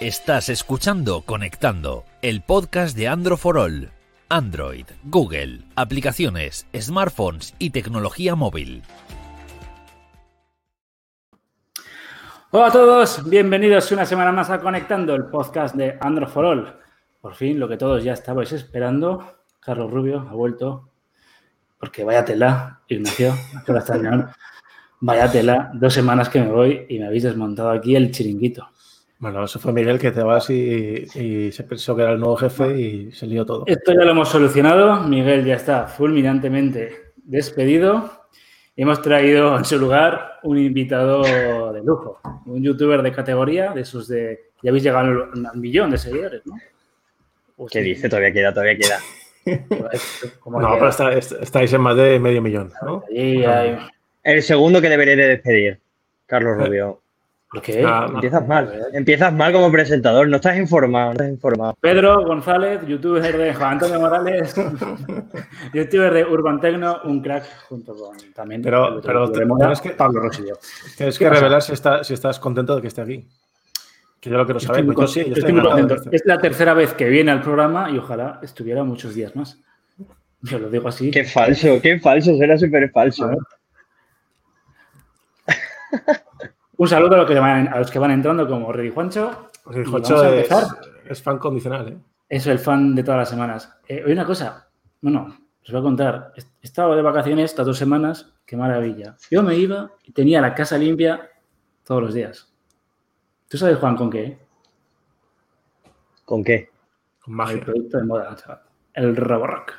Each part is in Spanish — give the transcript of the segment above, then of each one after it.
Estás escuchando Conectando, el podcast de Android for All. Android, Google, aplicaciones, smartphones y tecnología móvil. Hola a todos, bienvenidos una semana más a Conectando, el podcast de Android for All. Por fin, lo que todos ya estabais esperando, Carlos Rubio ha vuelto, porque vaya tela, Ignacio, vaya tela, dos semanas que me voy y me habéis desmontado aquí el chiringuito. Bueno, eso fue Miguel que te vas y, se pensó que era el nuevo jefe y se lió todo. Esto ya lo hemos solucionado. Miguel ya está fulminantemente despedido. Y hemos traído en su lugar un invitado de lujo, un youtuber de categoría, de esos de. Ya habéis llegado al millón de seguidores, ¿no? ¿Qué dice? Todavía queda, todavía queda. no, pero estáis en más de medio millón, ¿no? El segundo que debería de despedir, Carlos eh, Rubio. ¿Por qué? empiezas mal. Empiezas mal como presentador, no estás informado, no estás informado. Pedro González, youtuber de Juan Antonio Morales, youtuber de Urban Tecno, un crack junto con también. Pero, pero tienes que, Pablo Rosillo. Tienes que revelar si, si estás contento de que esté aquí. Que yo lo quiero saber. Pues yo sí, yo estoy, muy contento. Es la tercera vez que viene al programa y ojalá estuviera muchos días más. Yo lo digo así. Qué falso, qué falso, será súper falso. Un saludo a los que van, a los que van entrando como Reddy Juancho. Reddy Juancho es, fan condicional, ¿eh? Es el fan de todas las semanas. Eh, oye, una cosa, bueno, os voy a contar. He estado de vacaciones estas dos semanas, qué maravilla. Yo me iba y tenía la casa limpia todos los días. ¿Tú sabes, Juan, con qué? ¿Con qué? Con magia. El producto de moda, chaval. El Roborock.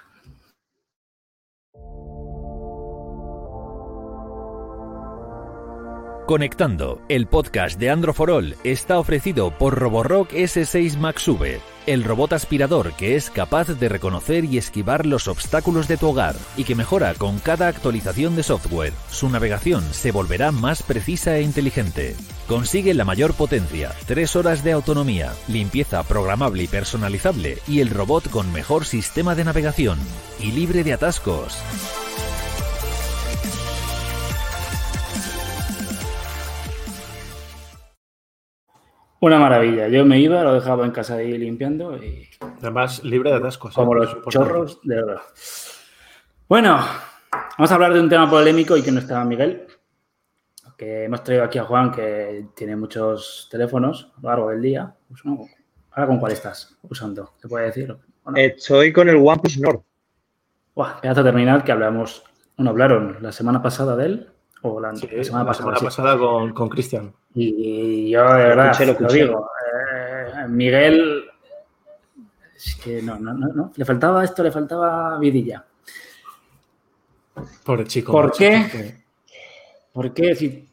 Conectando, el podcast de Androforol está ofrecido por Roborock S6 Max V, el robot aspirador que es capaz de reconocer y esquivar los obstáculos de tu hogar y que mejora con cada actualización de software. Su navegación se volverá más precisa e inteligente. Consigue la mayor potencia, 3 horas de autonomía, limpieza programable y personalizable y el robot con mejor sistema de navegación y libre de atascos. Una maravilla. Yo me iba, lo dejaba en casa ahí limpiando y. Además, libre de atascos. Como los chorros de oro. Bueno, vamos a hablar de un tema polémico y que no estaba Miguel. Que hemos traído aquí a Juan, que tiene muchos teléfonos a lo largo del día. Pues ¿Ahora con cuál estás usando? ¿Te puede decir? Estoy con el OnePlus Nord. Buah, pedazo terminal que hablamos. Bueno, hablaron la semana pasada de él. O la, semana pasada, con Cristian. Y, yo de verdad lo, digo. Eh, Miguel, es que no, no, no, Le faltaba esto, le faltaba vidilla. Pobre chico. ¿Por qué? ¿Por qué? Si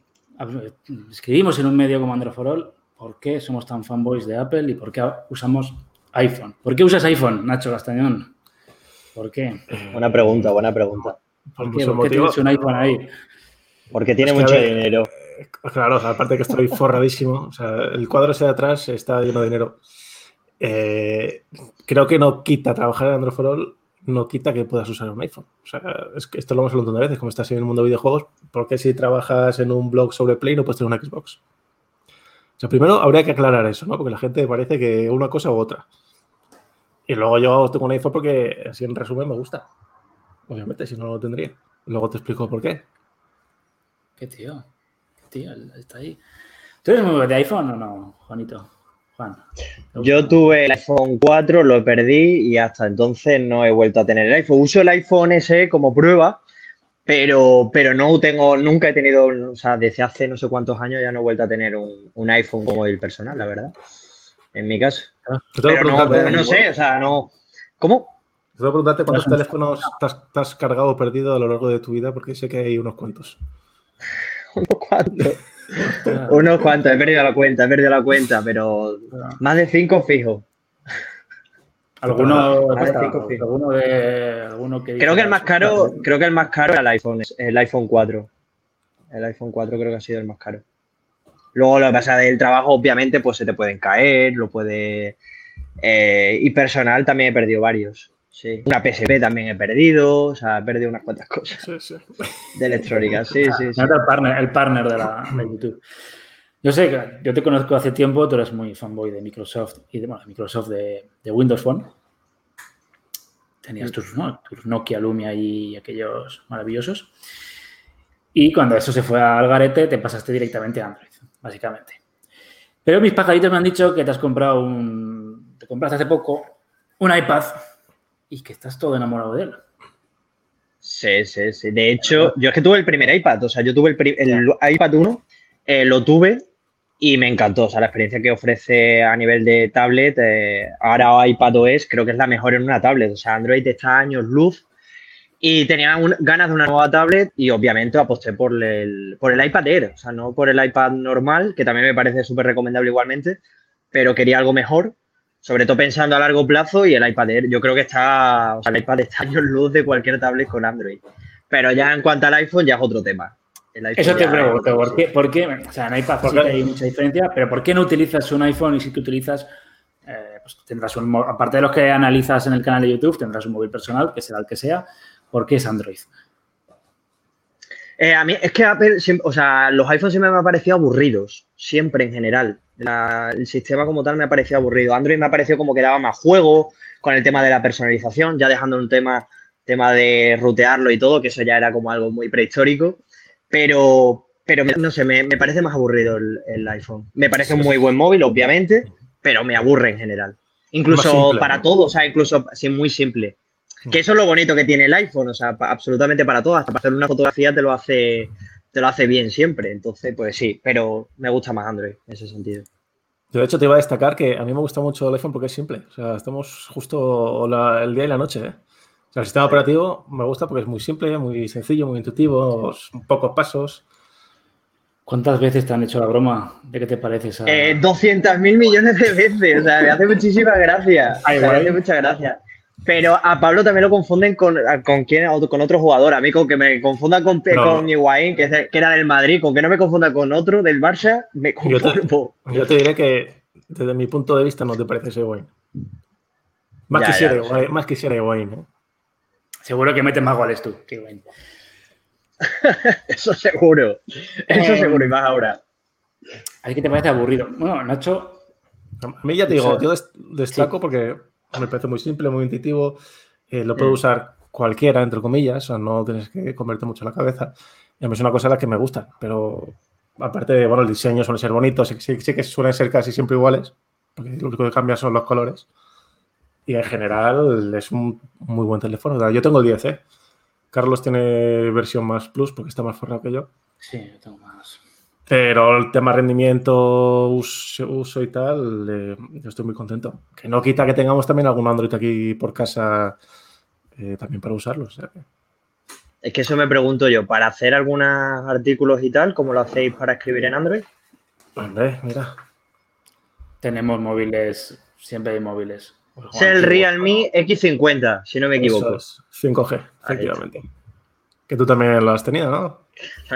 escribimos en un medio como Androforol, ¿por qué somos tan fanboys de Apple y por qué usamos iPhone? ¿Por qué usas iPhone, Nacho Castañón? ¿Por qué? Buena pregunta, buena pregunta. ¿Por qué, ¿Por qué tienes un iPhone ahí? Porque tiene mucho dinero. Claro, aparte que estoy forradísimo. O sea, el cuadro ese de atrás está lleno de dinero. Eh, creo que no quita trabajar en Android for All, no quita que puedas usar un iPhone. O sea, es que esto lo hemos hablado de veces, como estás en el mundo de videojuegos, ¿por qué si trabajas en un blog sobre Play no puedes tener una Xbox? O sea, primero habría que aclarar eso, ¿no? Porque la gente parece que una cosa u otra. Y luego yo tengo un iPhone porque, así en resumen, me gusta. Obviamente, si no lo tendría. Luego te explico por qué. ¿Qué tío? ¿Qué tío? Está ahí. ¿Tú eres muy de iPhone o no, Juanito? Juan. Yo tuve el iPhone 4, lo perdí y hasta entonces no he vuelto a tener el iPhone. Uso el iPhone SE como prueba, pero, pero no tengo, nunca he tenido, o sea, desde hace no sé cuántos años ya no he vuelto a tener un, iPhone como el personal, la verdad. En mi caso. Ah, pero no, no sé, o sea, no. ¿Cómo? Te voy a preguntarte cuántos teléfonos te has cargado o perdido a lo largo de tu vida, porque sé que hay unos cuantos. Unos cuantos. unos cuantos, he perdido la cuenta, he perdido la cuenta, pero más de cinco fijo. Alguno, alguno, de, alguno que creo que el más caro, creo que el más caro era el iPhone, el iPhone 4. El iPhone 4 creo que ha sido el más caro. Luego lo que pasa del trabajo, obviamente, pues se te pueden caer, lo puede. Eh, y personal también he perdido varios. Sí. Una PSP también he perdido, o sea, he perdido unas cuantas cosas de electrónica. Sí, sí, sí. El partner, el partner de, la, de YouTube. Yo sé que yo te conozco hace tiempo, tú eres muy fanboy de Microsoft y de, bueno, Microsoft de, de Windows Phone. Tenías tus, ¿no? tus Nokia Lumia y aquellos maravillosos. Y cuando eso se fue al garete, te pasaste directamente a Android, básicamente. Pero mis pajaritos me han dicho que te has comprado un. Te compraste hace poco un iPad y que estás todo enamorado de él. Sí, sí, sí. De hecho, yo es que tuve el primer iPad, o sea, yo tuve el, el iPad 1, eh, lo tuve y me encantó. O sea, la experiencia que ofrece a nivel de tablet, eh, ahora iPadOS, creo que es la mejor en una tablet. O sea, Android está años luz y tenía un- ganas de una nueva tablet y obviamente aposté por el, por el iPad Air, o sea, no por el iPad normal, que también me parece súper recomendable igualmente, pero quería algo mejor, sobre todo pensando a largo plazo y el iPad Air, yo creo que está, o sea, el iPad está años luz de cualquier tablet con Android. Pero ya en cuanto al iPhone ya es otro tema. Eso te pregunto, ¿por qué? ¿por qué? O sea, en iPad sí hay mucha diferencia, pero ¿por qué no utilizas un iPhone y si que utilizas, eh, pues tendrás un, aparte de los que analizas en el canal de YouTube, tendrás un móvil personal, que será el que sea, ¿por qué es Android? Eh, a mí es que Apple, o sea, los iPhones siempre me han parecido aburridos, siempre en general. La- el sistema como tal me ha parecido aburrido. Android me ha parecido como que daba más juego con el tema de la personalización, ya dejando un tema, tema de rutearlo y todo, que eso ya era como algo muy prehistórico. Pero, pero no sé, me, me parece más aburrido el, el iPhone. Me parece un muy buen móvil, obviamente, pero me aburre en general. Incluso simple, para ¿no? todo, o sea, incluso sí, muy simple. Que eso es lo bonito que tiene el iPhone, o sea, pa- absolutamente para todo, hasta para hacer una fotografía te lo hace, te lo hace bien siempre. Entonces, pues sí, pero me gusta más Android en ese sentido. Yo, de hecho, te iba a destacar que a mí me gusta mucho el iPhone porque es simple. O sea, estamos justo la- el día y la noche. ¿eh? O sea, el sistema operativo me gusta porque es muy simple, muy sencillo, muy intuitivo, pocos pasos. ¿Cuántas veces te han hecho la broma de qué te pareces a... Eh, 200 mil millones de veces, o sea, me hace muchísimas gracias. Ay, O sea, me hace muchas gracias. Pero a Pablo también lo confunden con, con quién, o con otro jugador. A mí con que me confunda con, No. con Higuaín, que, de- que era del Madrid, con que no me confunda con otro del Barça, me Yo te- conformo. Yo te diré que desde mi punto de vista no te parece ese Wayne. Más Ya, quisiera, ya, Higuaín, más quisiera Higuaín, ¿eh? Seguro que metes más goles tú. Qué bueno. Eso seguro. Eso Eh, seguro, y más ahora. Así que te parece aburrido. Bueno, Nacho, A mí ya te digo, O sea, yo des- destaco porque me parece muy simple, muy intuitivo. eh, lo puede usar cualquiera, entre comillas, o sea, no tienes que comerte mucho la cabeza. Y a mí es una cosa a la que me gusta, pero aparte de, bueno, el diseño suele ser bonito, sí, sí- sí que suelen ser casi siempre iguales, porque lo único que cambia son los colores. Y en general es un muy buen teléfono. Yo tengo el 10, ¿eh? Carlos tiene versión más plus porque está más forrado que yo. sí, yo tengo más. Pero el tema rendimiento, uso, uso y tal, eh, yo estoy muy contento. Que no quita que tengamos también algún Android aquí por casa eh, también para usarlo. o sea que- Es que eso me pregunto yo, para hacer algunos artículos y tal, ¿cómo lo hacéis para escribir en Android? Hombre, mira. Tenemos móviles, siempre hay móviles. Es el Realme X50, si no me equivoco. Eso es, 5G, efectivamente. Que tú también lo has tenido, ¿no?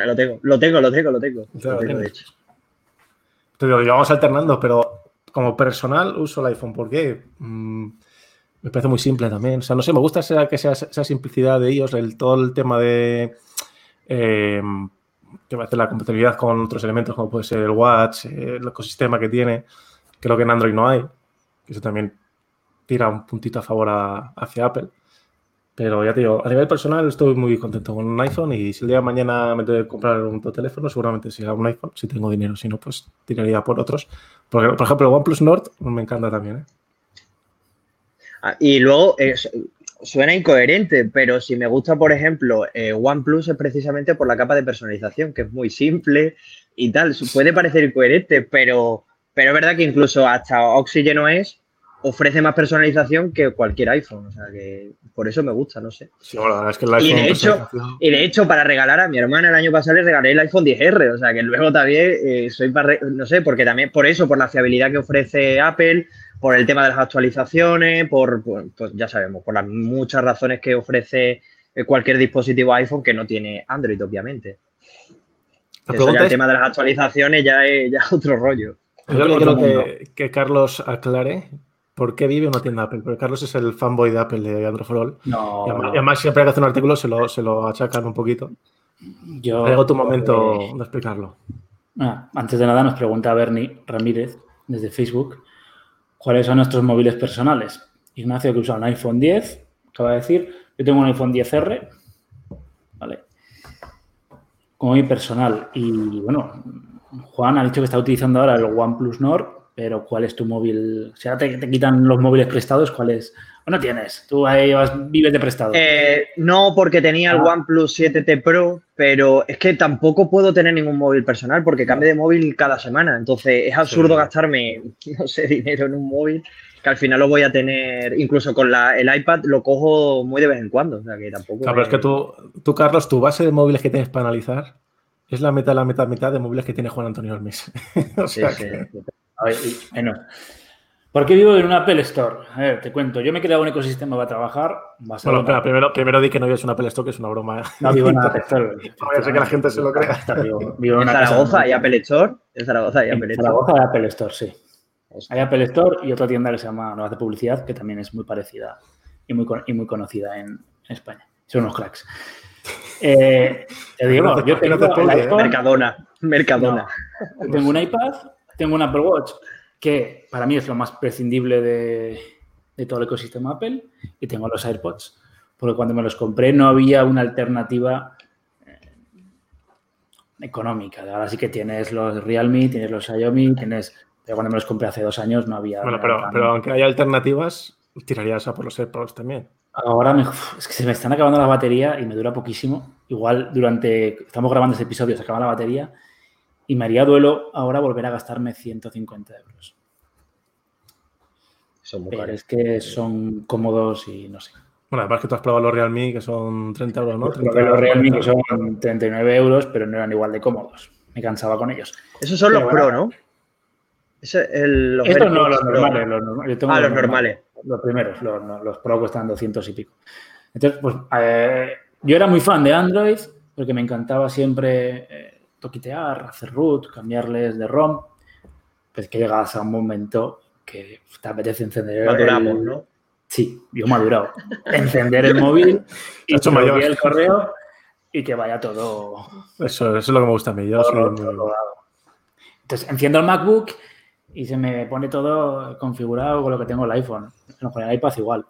Lo tengo, lo tengo, lo tengo, lo tengo. Lo tengo, de hecho. Te digo, vamos alternando, pero como personal uso el iPhone. ¿Por qué? Mm, me parece muy simple también. O sea, no sé, me gusta esa, que sea esa simplicidad de ellos, el, todo el tema de eh, que va a hacer la compatibilidad con otros elementos como puede ser el Watch, eh, el ecosistema que tiene. Creo que en Android no hay. Eso también tira un puntito a favor a- hacia Apple. Pero ya te digo, a nivel personal estoy muy contento con un iPhone y si el día de mañana me tengo que comprar un teléfono, seguramente será un iPhone, si tengo dinero, si no, pues tiraría por otros. Porque, por ejemplo, OnePlus Nord me encanta también. ¿eh? Ah, Y luego, su- suena incoherente, pero si me gusta, por ejemplo, eh, OnePlus es precisamente por la capa de personalización, que es muy simple y tal. Puede parecer incoherente, pero, pero es verdad que incluso hasta Oxygen OS ofrece más personalización que cualquier iPhone. O sea que por eso me gusta, no sé. Sí, bueno, la verdad es que el Y de hecho, y de hecho, para regalar a mi hermana el año pasado le regalé el iPhone 10R, o sea que luego también eh, soy para, re- no sé, porque también por eso, por la fiabilidad que ofrece Apple, por el tema de las actualizaciones, por, por- pues ya sabemos, por las muchas razones que ofrece eh, cualquier dispositivo iPhone que no tiene Android, obviamente. Eso ya el tema de las actualizaciones ya es, ya otro rollo. yo quiero que, que Carlos aclare por qué vive una tienda Apple. Porque Carlos es el fanboy de Apple de Android for All. No, Y además, no. y además siempre que hace un artículo se lo, se lo achacan un poquito. yo. Llegado tu momento eh, de explicarlo. Ah, antes de nada nos pregunta Bernie Ramírez desde Facebook cuáles son nuestros móviles personales. Ignacio que usa un iPhone 10, acaba de decir, yo tengo un iPhone 10R, ¿vale? Como mi personal. Y bueno, Juan ha dicho que está utilizando ahora el OnePlus Nord, pero ¿cuál es tu móvil? O sea, te, te quitan los móviles prestados, ¿cuál es? ¿O no tienes? Tú ahí vas, vives de prestado. Eh, no, porque tenía el Ah. OnePlus 7T Pro, pero es que tampoco puedo tener ningún móvil personal porque cambio de móvil cada semana. Entonces es absurdo Sí. gastarme, no sé, dinero en un móvil que al final lo voy a tener, incluso con la, el iPad lo cojo muy de vez en cuando. O sea que tampoco. Claro, pero es que tú, tú, Carlos, tu base de móviles que tienes para analizar es la mitad, la mitad, mitad de móviles que tiene Juan Antonio Almes. o sea sí. que- ver, y- bueno. ¿Por qué vivo en una Apple Store? A ver, te cuento. Yo me he creado un ecosistema para trabajar. basado Bueno, en- espera, primero, primero di que no vives una Apple Store, que es una broma. ¿eh? No vivo en una Apple Store. No vaya a ser que la gente se lo crea. Vivo, vivo en En Zaragoza hay Apple Store. En Zaragoza hay En Apple Store. Zaragoza hay Apple Store, sí. Hay Apple Store y otra tienda que se llama No hace publicidad, que también es muy parecida y muy, y muy conocida en, en España. Son unos cracks. Eh, te digo, No te- yo no tengo te ¿eh? iPhone, Mercadona. Mercadona. tengo un iPad, tengo un Apple Watch, que para mí es lo más prescindible de, de todo el ecosistema Apple, y tengo los AirPods, porque cuando me los compré no había una alternativa eh, económica. Ahora sí que tienes los Realme, tienes los Xiaomi, tienes... Pero cuando me los compré hace dos años no había... Bueno, pero, pero aunque haya alternativas, tirarías a por los AirPods también. Ahora me- es que se me están acabando la batería y me dura poquísimo. Igual durante, estamos grabando este episodio, se acaba la batería y me haría duelo ahora volver a gastarme 150 euros. Son muy Pero caros. es que son cómodos y no sé. Bueno, además que tú has probado los Realme, que son 30 euros, ¿no? Los 30, los Realme que 40. son 39 euros, pero no eran igual de cómodos. Me cansaba con ellos. Esos son los Pro. ¿no? Es el, los Estos no, AirPods los normales. Los, norma- yo tengo Ah, los normales. Los primeros, los, los Pro cuestan 200 y pico. Entonces, pues eh, yo era muy fan de Android porque me encantaba siempre eh, toquitear, hacer root, cambiarles de ROM. Pues que llegas a un momento que te apetece encender el- Maduramos, el- ¿no? Sí, yo madurado. Encender el móvil y hecho que mayor. el correo y que vaya todo Eso, eso es lo que me gusta a mí. Yo soy todo muy- rodado. Entonces enciendo el MacBook y se me pone todo configurado con lo que tengo el iPhone. Con el iPad igual.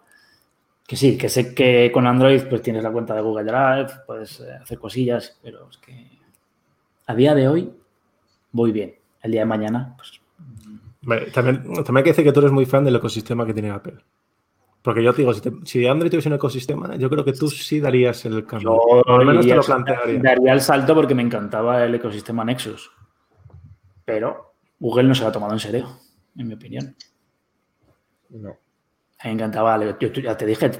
Que sí, que sé que con Android pues tienes la cuenta de Google Drive, puedes eh, hacer cosillas, pero es que a día de hoy voy bien. El día de mañana, pues Vale, También, también hay que decir que tú eres muy fan del ecosistema que tiene Apple. Porque yo te digo, si, te- si Android tuviese un ecosistema, yo creo que tú sí darías el cambio. yo lo menos te lo plantearía. daría el salto porque me encantaba el ecosistema Nexus. Pero Google no se lo ha tomado en serio, en mi opinión. No. Me encantaba, yo, ya te dije,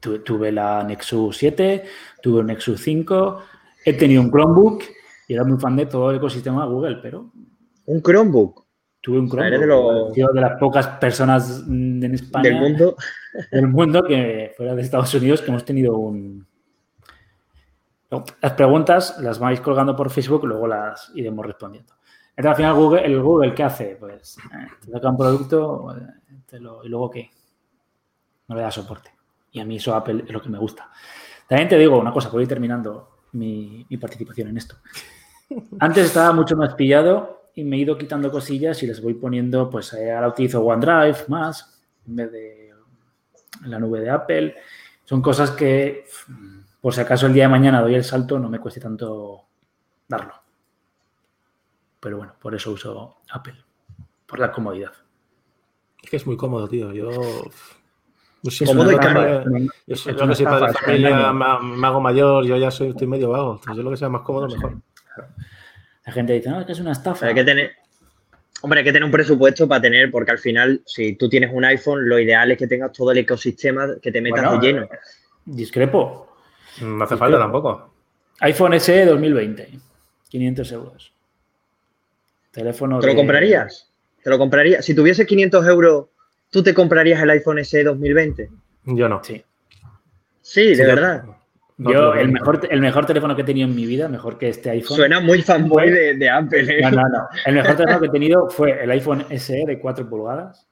tu- tuve la Nexus 7, tuve un Nexus 5, he tenido un Chromebook y era muy fan de todo el ecosistema Google, pero Un Chromebook tuve un Chromebook. eres de los- de las pocas personas mm, en España, del mundo. del mundo que fuera de Estados Unidos que hemos tenido un... Las preguntas las vais colgando por Facebook, luego las iremos respondiendo. Entonces, al final, Google, el Google, ¿qué hace? Pues eh, te saca un producto eh, te lo- y luego ¿qué? No le da soporte. Y a mí eso Apple es lo que me gusta. También te digo una cosa, voy a ir terminando mi, mi participación en esto. Antes estaba mucho más pillado y me he ido quitando cosillas y les voy poniendo, pues eh, ahora utilizo OneDrive más en vez de la nube de Apple. Son cosas que, por si acaso el día de mañana doy el salto, no me cueste tanto darlo. Pero bueno, por eso uso Apple, por la comodidad. Es que es muy cómodo, tío. Yo. Es Cómodo soy y caro. Yo yo que soy padre de familia, engaño. ma- me hago mayor, yo ya soy, estoy medio vago. Entonces yo lo que sea más cómodo, mejor. La gente dice, no, es que es una estafa. Hay que tener. Hombre, hay que tener un presupuesto para tener, porque al final, si tú tienes un iPhone, lo ideal es que tengas todo el ecosistema que te metas Bueno, de lleno. eh, Discrepo. No hace falta tampoco. iPhone SE 2020, 500 euros. Teléfono ¿Te lo de- comprarías? ¿Te lo comprarías? Si tuvieses 500 euros, ¿tú te comprarías el iPhone SE 2020? Yo no. Sí. Sí, de Sí, verdad. No Yo, el mejor, el mejor teléfono que he tenido en mi vida, mejor que este iPhone. Suena muy fanboy de, de Apple. ¿eh? No, no, no. El mejor teléfono que he tenido fue el iPhone SE de 4 pulgadas,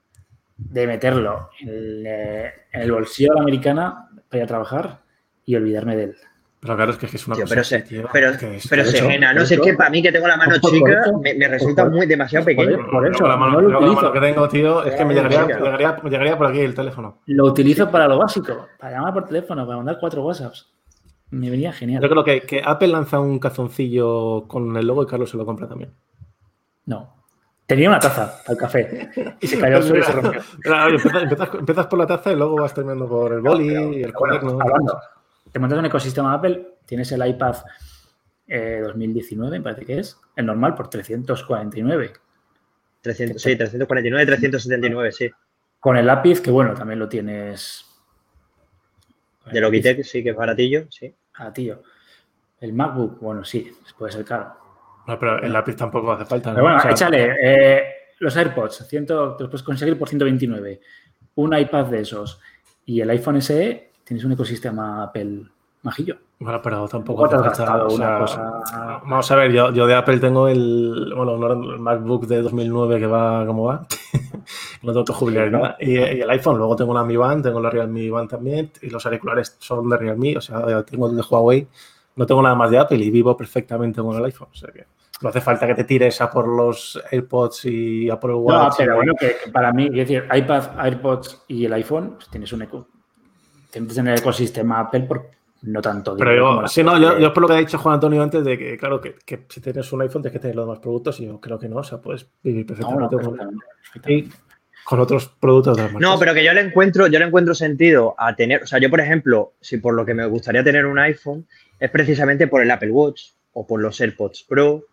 de meterlo en el, eh, en el bolsillo de la americana para ir a trabajar y olvidarme de él. Pero claro, es que es una Tío, cosa pero se, tío, pero, que es- pero se gena, no sé, es que para mí que tengo la mano por chica eso- me, me resulta por- muy demasiado pequeño. por eso, la mano, no lo con la mano utilizo. que tengo, tío, es que me llegaría, Claro. me llegaría, me llegaría por aquí el teléfono. Lo utilizo para lo básico, para llamar por teléfono, para mandar cuatro WhatsApps. Me venía genial. Yo creo que, que Apple lanza un calzoncillo con el logo y Carlos se lo compra también. No. Tenía una taza al café y se cayó al suelo y se rompió. Oye, empiezas, empiezas- empiezas por la taza y luego vas terminando por el boli y el cuaderno. Hablando, te montas un ecosistema Apple, tienes el iPad eh, 2019, me parece que es, el normal por 349. 300, sí, 349, 379, sí. Con el lápiz, que bueno, también lo tienes. De. Logitech sí que es baratillo, sí. Ah, tío. El MacBook, bueno, sí, puede ser caro. No, pero el lápiz tampoco hace falta. ¿no? Pero bueno, O sea, échale. eh, los AirPods, 100, te los puedes conseguir por 129. Un iPad de esos y el iPhone SE, tienes un ecosistema Apple majillo. Bueno, pero tampoco te falta. una cosa- Vamos a ver, yo, yo de Apple tengo el, bueno, no, el MacBook de 2009 que va como va. no tengo que jubilar nada. Y, y el iPhone, luego tengo una Mi Band, tengo la Realme Band también. Y los auriculares son de Realme, o sea, tengo el de Huawei. No tengo nada más de Apple y vivo perfectamente con el iPhone. O sea que no hace falta que te tires a por los AirPods y a por el No, Watch. pero y- bueno, que, que para mí, es decir, iPad, AirPods y el iPhone, pues tienes un eco. Tienes tener el ecosistema Apple por no tanto Pero yo, sí, no, yo, yo por lo que ha dicho Juan Antonio antes de que, claro, que, que si tienes un iPhone tienes que tener los demás productos y yo creo que no, o sea, puedes vivir No, no, perfectamente con, perfectamente, perfectamente. y con otros productos de las marcas. No, pero que yo le encuentro, yo le encuentro sentido a tener, o sea, yo por ejemplo, si por lo que me gustaría tener un iPhone es precisamente por el Apple Watch o por los AirPods Pro,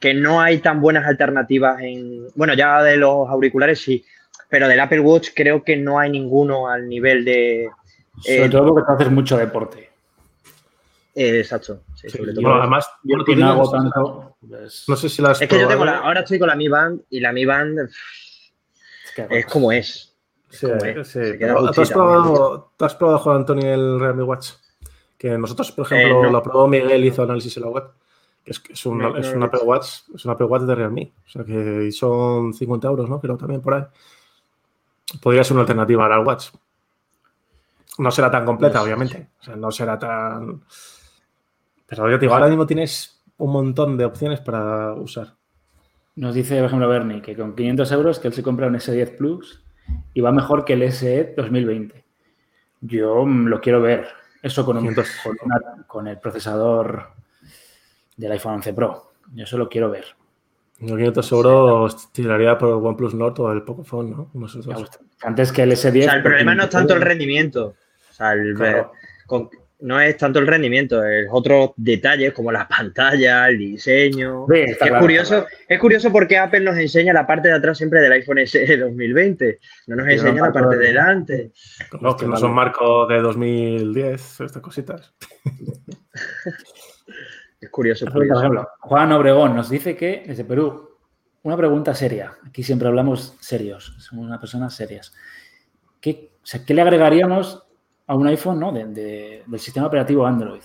que no hay tan buenas alternativas en, bueno, ya de los auriculares sí, pero del Apple Watch creo que no hay ninguno al nivel de, Sobre eh, todo porque tú haces mucho deporte. Eh, exacto, sí, Sí, sobre yo, todo. yo- además, Yo bueno, no tienes- hago tanto. pues, no sé si las Es que yo tengo la, ahora estoy con la Mi Band y la Mi Band es que- es como es. Sí, como sí. es, se queda Pero, ¿Tú has probado, ¿tú has probado, Juan Antonio, el Realme Watch? Que nosotros, por ejemplo, Eh, no. lo probó Miguel, hizo análisis en la web. Que es, es un, No, no es un Apple. Watch, es un Apple Watch de Realme. O sea que son 50 euros, ¿no? Creo también por ahí. Podría ser una alternativa al Watch. No será tan completa, No sé. obviamente. O sea, no será tan. Pero yo te digo, ahora mismo tienes un montón de opciones para usar. Nos dice, por ejemplo, Bernie, que con 500 euros que él se compra un S10 Plus y va mejor que el SE 2020. Yo mm, lo quiero ver. Eso con, un- 500. con, una- con el procesador del iPhone 11 Pro. Yo eso lo quiero ver. Yo 500 euros tiraría por el OnePlus Nord o el Pocophone, ¿no? Antes que el S10. O sea, el problema no es 500 tanto el rendimiento. O sea, el- Claro. con- no es tanto el rendimiento, es otros detalles como la pantalla, el diseño. Sí, está es, claro, curioso, está es curioso porque Apple nos enseña la parte de atrás siempre del iPhone SE 2020. No nos enseña la parte de de- delante. No, que no son marcos de 2010, estas cositas. Es curioso. Por ejemplo, Juan Obregón nos dice que desde Perú, una pregunta seria. Aquí siempre hablamos serios, somos unas personas serias. ¿Qué, o sea, ¿qué le agregaríamos a un iPhone ¿no? de- de- del sistema operativo Android?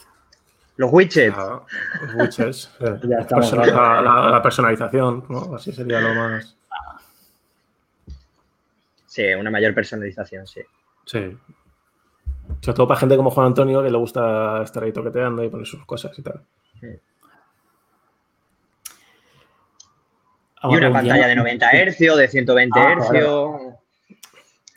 Los widgets. Ah, los widgets, eh, Ya estamos persona- la, la- la personalización, ¿no? Así sería lo más. Sí, una mayor personalización, sí. Sí. Sobre todo para gente como Juan Antonio que le gusta estar ahí toqueteando y poner sus cosas y tal. Y una pantalla de 90 Hz, de 120 Ah, Hz.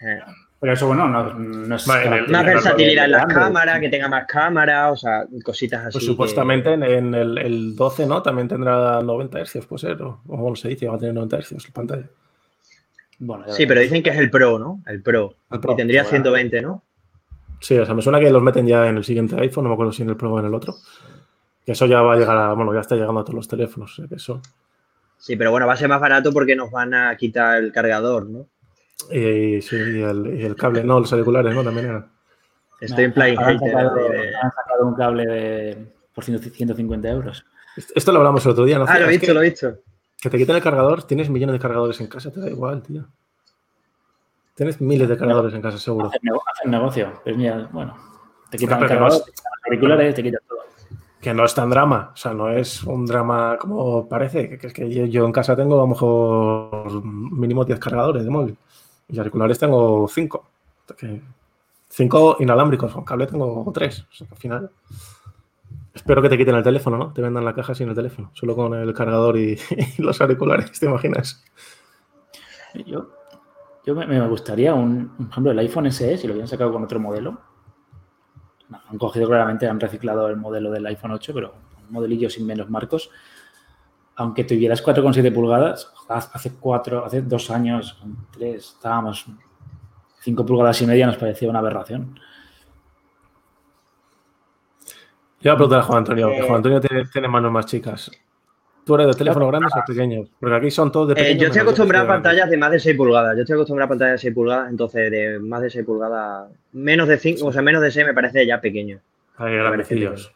Eh, Pero eso, bueno, no, no es. Vale, Más versatilidad en las Android. cámaras, que tenga más cámaras, o sea, cositas así. Pues que- supuestamente en, en el, el 12, ¿no? También tendrá 90 Hz, puede ser. O o bueno, se dice, va a tener 90 Hz la pantalla. Bueno, Sí, pero dicen que es el Pro, ¿no? El Pro. El Pro, y tendría bueno. 120, ¿no? Sí, o sea, me suena que los meten ya en el siguiente iPhone, no me acuerdo si en el Pro o en el otro. Que eso ya va a llegar a, bueno, ya está llegando a todos los teléfonos, o sea que eso. Sí, pero bueno, va a ser más barato porque nos van a quitar el cargador, ¿no? Y, sí, y el, y el cable, no, los auriculares, ¿no? También eran. Estoy en No, han sacado, de- han sacado un cable de, por 150 euros. Esto lo hablamos el otro día, ¿no? Ah, lo he que, lo he visto. que te quiten el cargador, tienes millones de cargadores en casa, te da igual, tío. Tienes miles de cargadores en casa, seguro. Hacer, nego- hacer negocio. Pero mira, bueno, te quitan Pero el cargador, no te quitan los auriculares, te quitan todo. Que no es tan drama, o sea, no es un drama como parece, que, que es que yo, yo en casa tengo a lo mejor mínimo 10 cargadores de móvil y auriculares tengo 5. 5 inalámbricos, con cable tengo 3. O sea, al final Espero que te quiten el teléfono, ¿no? Te vendan la caja sin el teléfono, solo con el cargador y, los auriculares, ¿te imaginas? Yo, yo me, me gustaría un, por ejemplo, el iPhone SE, si lo hubieran sacado con otro modelo. Han cogido claramente, han reciclado el modelo del iPhone 8, pero un modelillo sin menos marcos. Aunque tuvieras 4,7 pulgadas, hace cuatro, hace dos años, tres, estábamos 5 pulgadas y media, nos parecía una aberración. Yo voy a preguntar a Juan Antonio, que Juan Antonio tiene, tiene manos más chicas. ¿Tú eres de teléfonos grandes o pequeños? Porque aquí son todos de Eh, yo estoy acostumbrado a pantallas de más de 6 pulgadas. Yo estoy acostumbrado a pantallas de 6 pulgadas, entonces de más de 6 pulgadas, menos de 5, o sea, menos de 6 me parece ya pequeño. Hay grandecillos.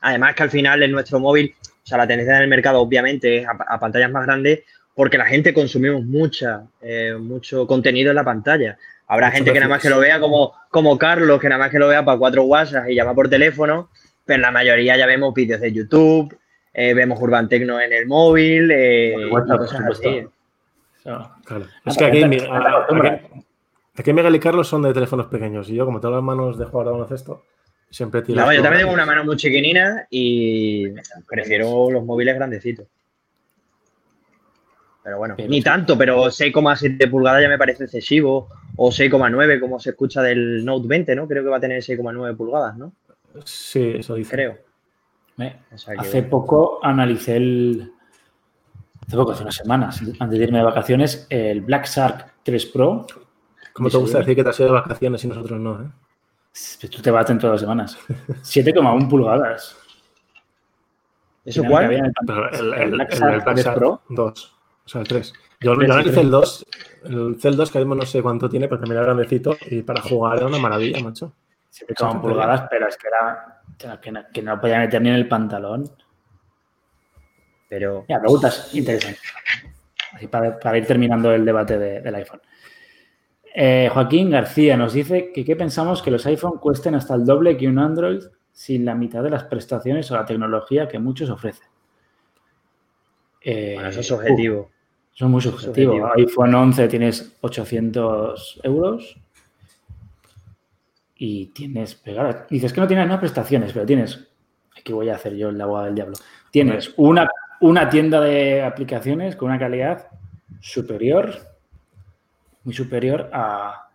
Además que al final en nuestro móvil, o sea, la tendencia del mercado obviamente es a, a pantallas más grandes porque la gente consumimos mucha, eh, mucho contenido en la pantalla. Habrá Mucho gente que nada más que lo vea como, como Carlos, que nada más que lo vea para cuatro WhatsApp y llama por teléfono, pero la mayoría ya vemos vídeos de YouTube, eh, vemos Urban Tecno en el móvil, eh, cosas así. Claro. Es que aquí, aquí- aquí Miguel y Carlos son de teléfonos pequeños y yo, como tengo las manos de jugar a baloncesto, siempre. No, yo también tengo una mano muy chiquinina y prefiero los móviles grandecitos. Pero bueno, Pero ni sí. tanto, pero 6,7 pulgadas ya me parece excesivo. O 6,9 como se escucha del Note 20, ¿no? Creo que va a tener 6,9 pulgadas, ¿no? Sí, eso dice. Creo. Eh, O sea que, Hace bueno. poco analicé el. Hace poco, hace unas semanas, antes de irme de vacaciones, el Black Shark 3 Pro. ¿Cómo te gusta decir que te has ido de vacaciones y nosotros no? ¿eh? Tú te baten todas las semanas. 7,1 pulgadas. ¿Eso cuál? el el, el el, el, Black el Shark Black 3 Shark Pro. 2, o sea, el 3. Yo, tres. el 2, el C el 2 que mismo no sé cuánto tiene, pero también era grandecito y para jugar era una maravilla, macho. 7,1 pulgadas, pero es que era. Que no, que no podía meter ni en el pantalón. Pero Ya, preguntas interesantes. Así para, para ir terminando el debate de- del iPhone. Eh, Joaquín García nos dice que qué pensamos que los iPhone cuesten hasta el doble que un Android sin la mitad de las prestaciones o la tecnología que muchos ofrecen. Eh, bueno, eso es objetivo. uh, eso es muy subjetivo. subjetivo. iPhone 11 tienes 800 euros y tienes pegar. Dices que no tienes más prestaciones, pero tienes. Aquí voy a hacer yo el abogado del diablo. Tienes una, una tienda de aplicaciones con una calidad superior, muy superior a,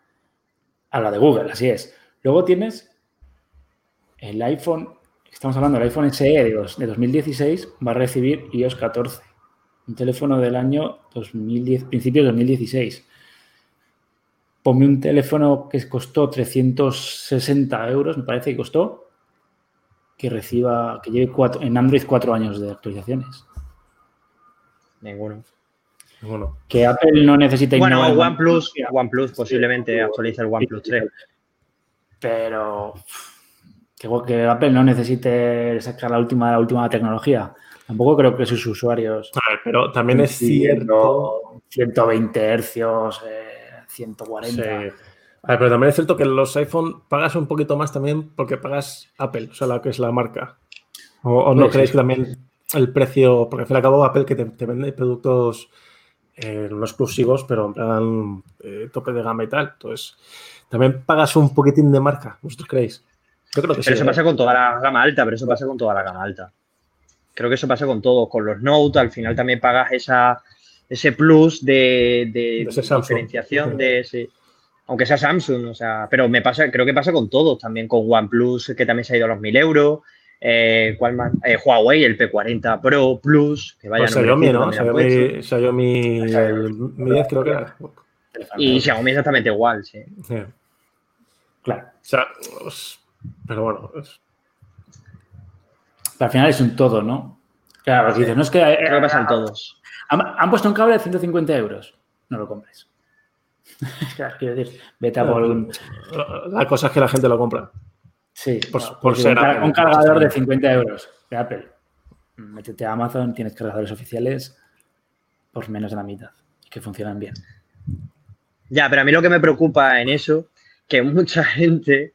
a la de Google, así es. Luego tienes el iPhone, estamos hablando del iPhone SE de, de 2016, va a recibir iOS 14, un teléfono del año 2010, principios de 2016. Ponme un teléfono que costó 360 euros, me parece que costó, que reciba, que lleve cuatro, en Android cuatro años de actualizaciones. Ninguno. Bueno, Que Apple no necesita Bueno, innovar OnePlus, OnePlus posiblemente actualice el OnePlus 3. pero que, que Apple no necesite sacar la última, la última tecnología. Tampoco creo que sus usuarios a ver, pero también es cierto. 120 hercios, eh, 140. Sí. A ver, pero también es cierto que los iPhone pagas un poquito más también porque pagas Apple, o sea, la que es la marca. O, o no Puede creéis que también el precio, porque al fin y al cabo Apple que te, te vende productos eh, no exclusivos, pero en plan eh, tope de gama y tal. Entonces, también pagas un poquitín de marca, ¿vosotros creéis? Yo creo que sí. Pero eso ¿eh? pasa con toda la gama alta, pero eso pasa con toda la gama alta. Creo que eso pasa con todos. Con los Note, al final también pagas esa, ese plus de, de diferenciación de ese. Aunque sea Samsung, o sea, pero me pasa, creo que pasa con todos, también con OnePlus, que también se ha ido a los 1000 euros. Eh, ¿cuál más? Eh, Huawei, el P40 Pro Plus, que vaya Pues Xiaomi, ¿no? han puesto. Xiaomi, Xiaomi el Mi 10 creo que era. Y Xiaomi exactamente igual, sí. Sí. Claro. O sea, pero bueno, es- al final es un todo, ¿no? Claro, porque dices, no es que. eh, Creo que pasa en todos. Han, han puesto un cable de 150 euros. No lo compres. claro, quiero decir, vete a por un. la cosa es que la gente lo compra. Sí, Por- no, por porque ser un, car- Apple. un cargador de 50 euros de Apple. Métete a Amazon, tienes cargadores oficiales por menos de la mitad y que funcionan bien. Ya, pero a mí lo que me preocupa en eso, que mucha gente,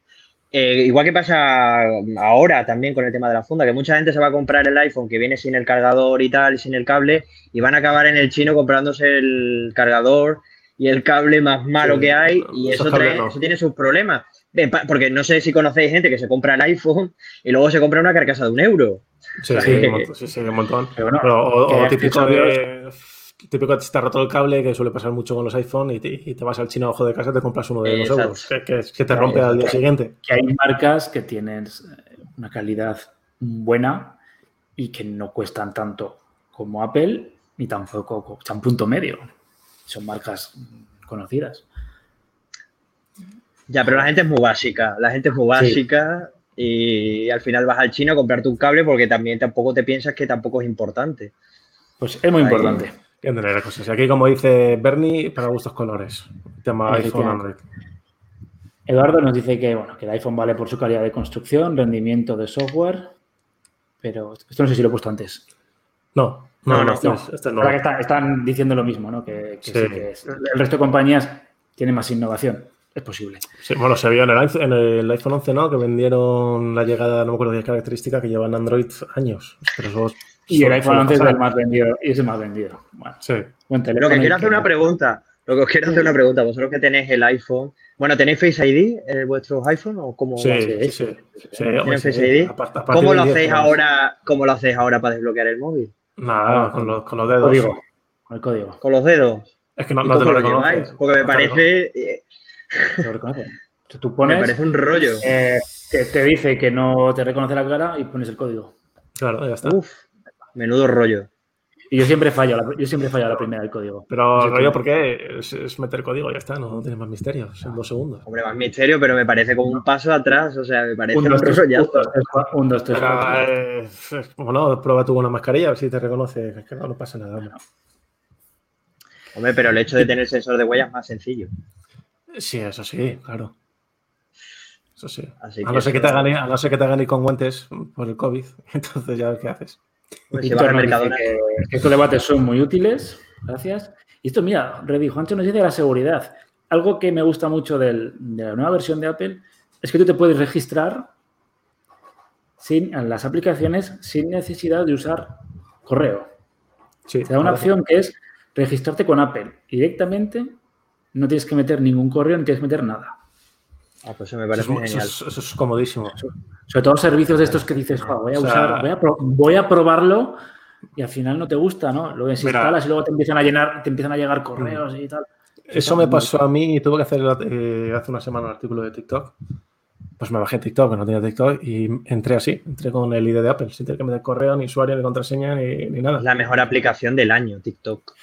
eh, igual que pasa ahora también con el tema de la funda, que mucha gente se va a comprar el iPhone que viene sin el cargador y tal, sin el cable, y van a acabar en el chino comprándose el cargador y el cable más malo Sí, que hay, y eso, trae- no. eso tiene sus problemas. Porque no sé si conocéis gente que se compra el iPhone y luego se compra una carcasa de un euro. Sí, Sí. sí, un montón, sí, sí, un montón. Pero bueno, Pero, o, típico de. Típico que te está roto el cable, que suele pasar mucho con los iPhone, y te, y te vas al chino abajo de casa y te compras uno de Exacto. euros, que, que- que te rompe al día siguiente. que hay marcas que tienen eh, una calidad buena y que no cuestan tanto como Apple ni tampoco co- están punto medio. Son marcas conocidas. Ya, pero la gente es muy básica. La gente es muy básica y al final vas al chino a comprarte un cable porque también tampoco te piensas que tampoco es importante. Pues es muy Ahí. importante. Entender las cosas. Aquí, como dice Bernie, para gustos colores. Tema iPhone. Android. Eduardo nos dice que, bueno, que el iPhone vale por su calidad de construcción, rendimiento de software, pero esto no sé si lo he puesto antes. No, no, No, no, no, este este que está- están diciendo lo mismo, ¿no? Que, que Sí. sí, que es- el resto de compañías tienen más innovación. Es posible. Sí, bueno, se vio en el, iPhone- en el iPhone 11, ¿no? Que vendieron la llegada, no me acuerdo de qué característica, que llevan Android años. Pero Y el iPhone son 11 es el más vendido. Y es el más vendido. Bueno, Sí. buen Lo que quiero hacer una pregunta. Lo que os quiero hacer una pregunta. Vosotros que tenéis el iPhone. Bueno, ¿tenéis Face ID en vuestros iPhone o cómo? Sí, lo sí, hacéis? sí. sí, ¿Tienen hombre, sí. Face ID? ¿Cómo lo 10, hacéis pues, ahora? ¿Cómo lo hacéis ahora para desbloquear el móvil? Nada, con los, con los dedos. Código. Con el código. ¿Con los dedos? Es que no, ¿Y no te lo lo. Porque me No te lo parece, eh, Lo reconoce. Me parece un rollo. eh, que te dice que no te reconoce la cara y pones el código. Claro, ya está. Uf, menudo rollo. Y yo siempre fallo, la- yo siempre fallo a la primera del código. Pero el rollo, ¿por qué? Es, es meter código, ya está, no, no tiene más misterio. Son dos segundos. Hombre, más misterio, pero me parece como un paso atrás. O sea, me parece Un, un, dos, tres, rollazo. un, dos, tres, cuatro, un, dos, tres, Pero, cuatro. eh, bueno, prueba tú con una mascarilla, a ver si te reconoce. Es que no, no pasa nada. hombre. Hombre, pero el hecho de tener sensor de huellas es más sencillo. Sí, eso sí, claro. Eso sí. Así a, que no ser que te hagan, ir- a no ser que te hagan ir con guantes por el COVID, entonces ya qué haces. Pues si Mercadona. que, que estos debates son muy útiles. Gracias. Y esto, mira, Reddy Juancho nos dice de la seguridad. Algo que me gusta mucho del- de la nueva versión de Apple es que tú te puedes registrar sin, en las aplicaciones sin necesidad de usar correo. Sí, Te da una opción que es registrarte con Apple. Directamente no tienes que meter ningún correo ni tienes que meter nada. Ah, pues eso me Eso parece es, eso genial. es- eso es comodísimo. Sobre todo servicios de estos que dices, "Jo, voy a O sea- usar, voy a, pro- voy a probarlo y al final no te gusta, ¿no? Lo desinstalas y luego te empiezan a llenar, te empiezan a llegar correos y tal. Eso me pasó a mí y tuve que hacer eh, hace una semana un artículo de TikTok. Pues me bajé TikTok, que no tenía TikTok, y entré así, entré con el ID de Apple, sin tener que meter correo, ni usuario, ni contraseña, ni, ni nada. Es la mejor aplicación del año, TikTok.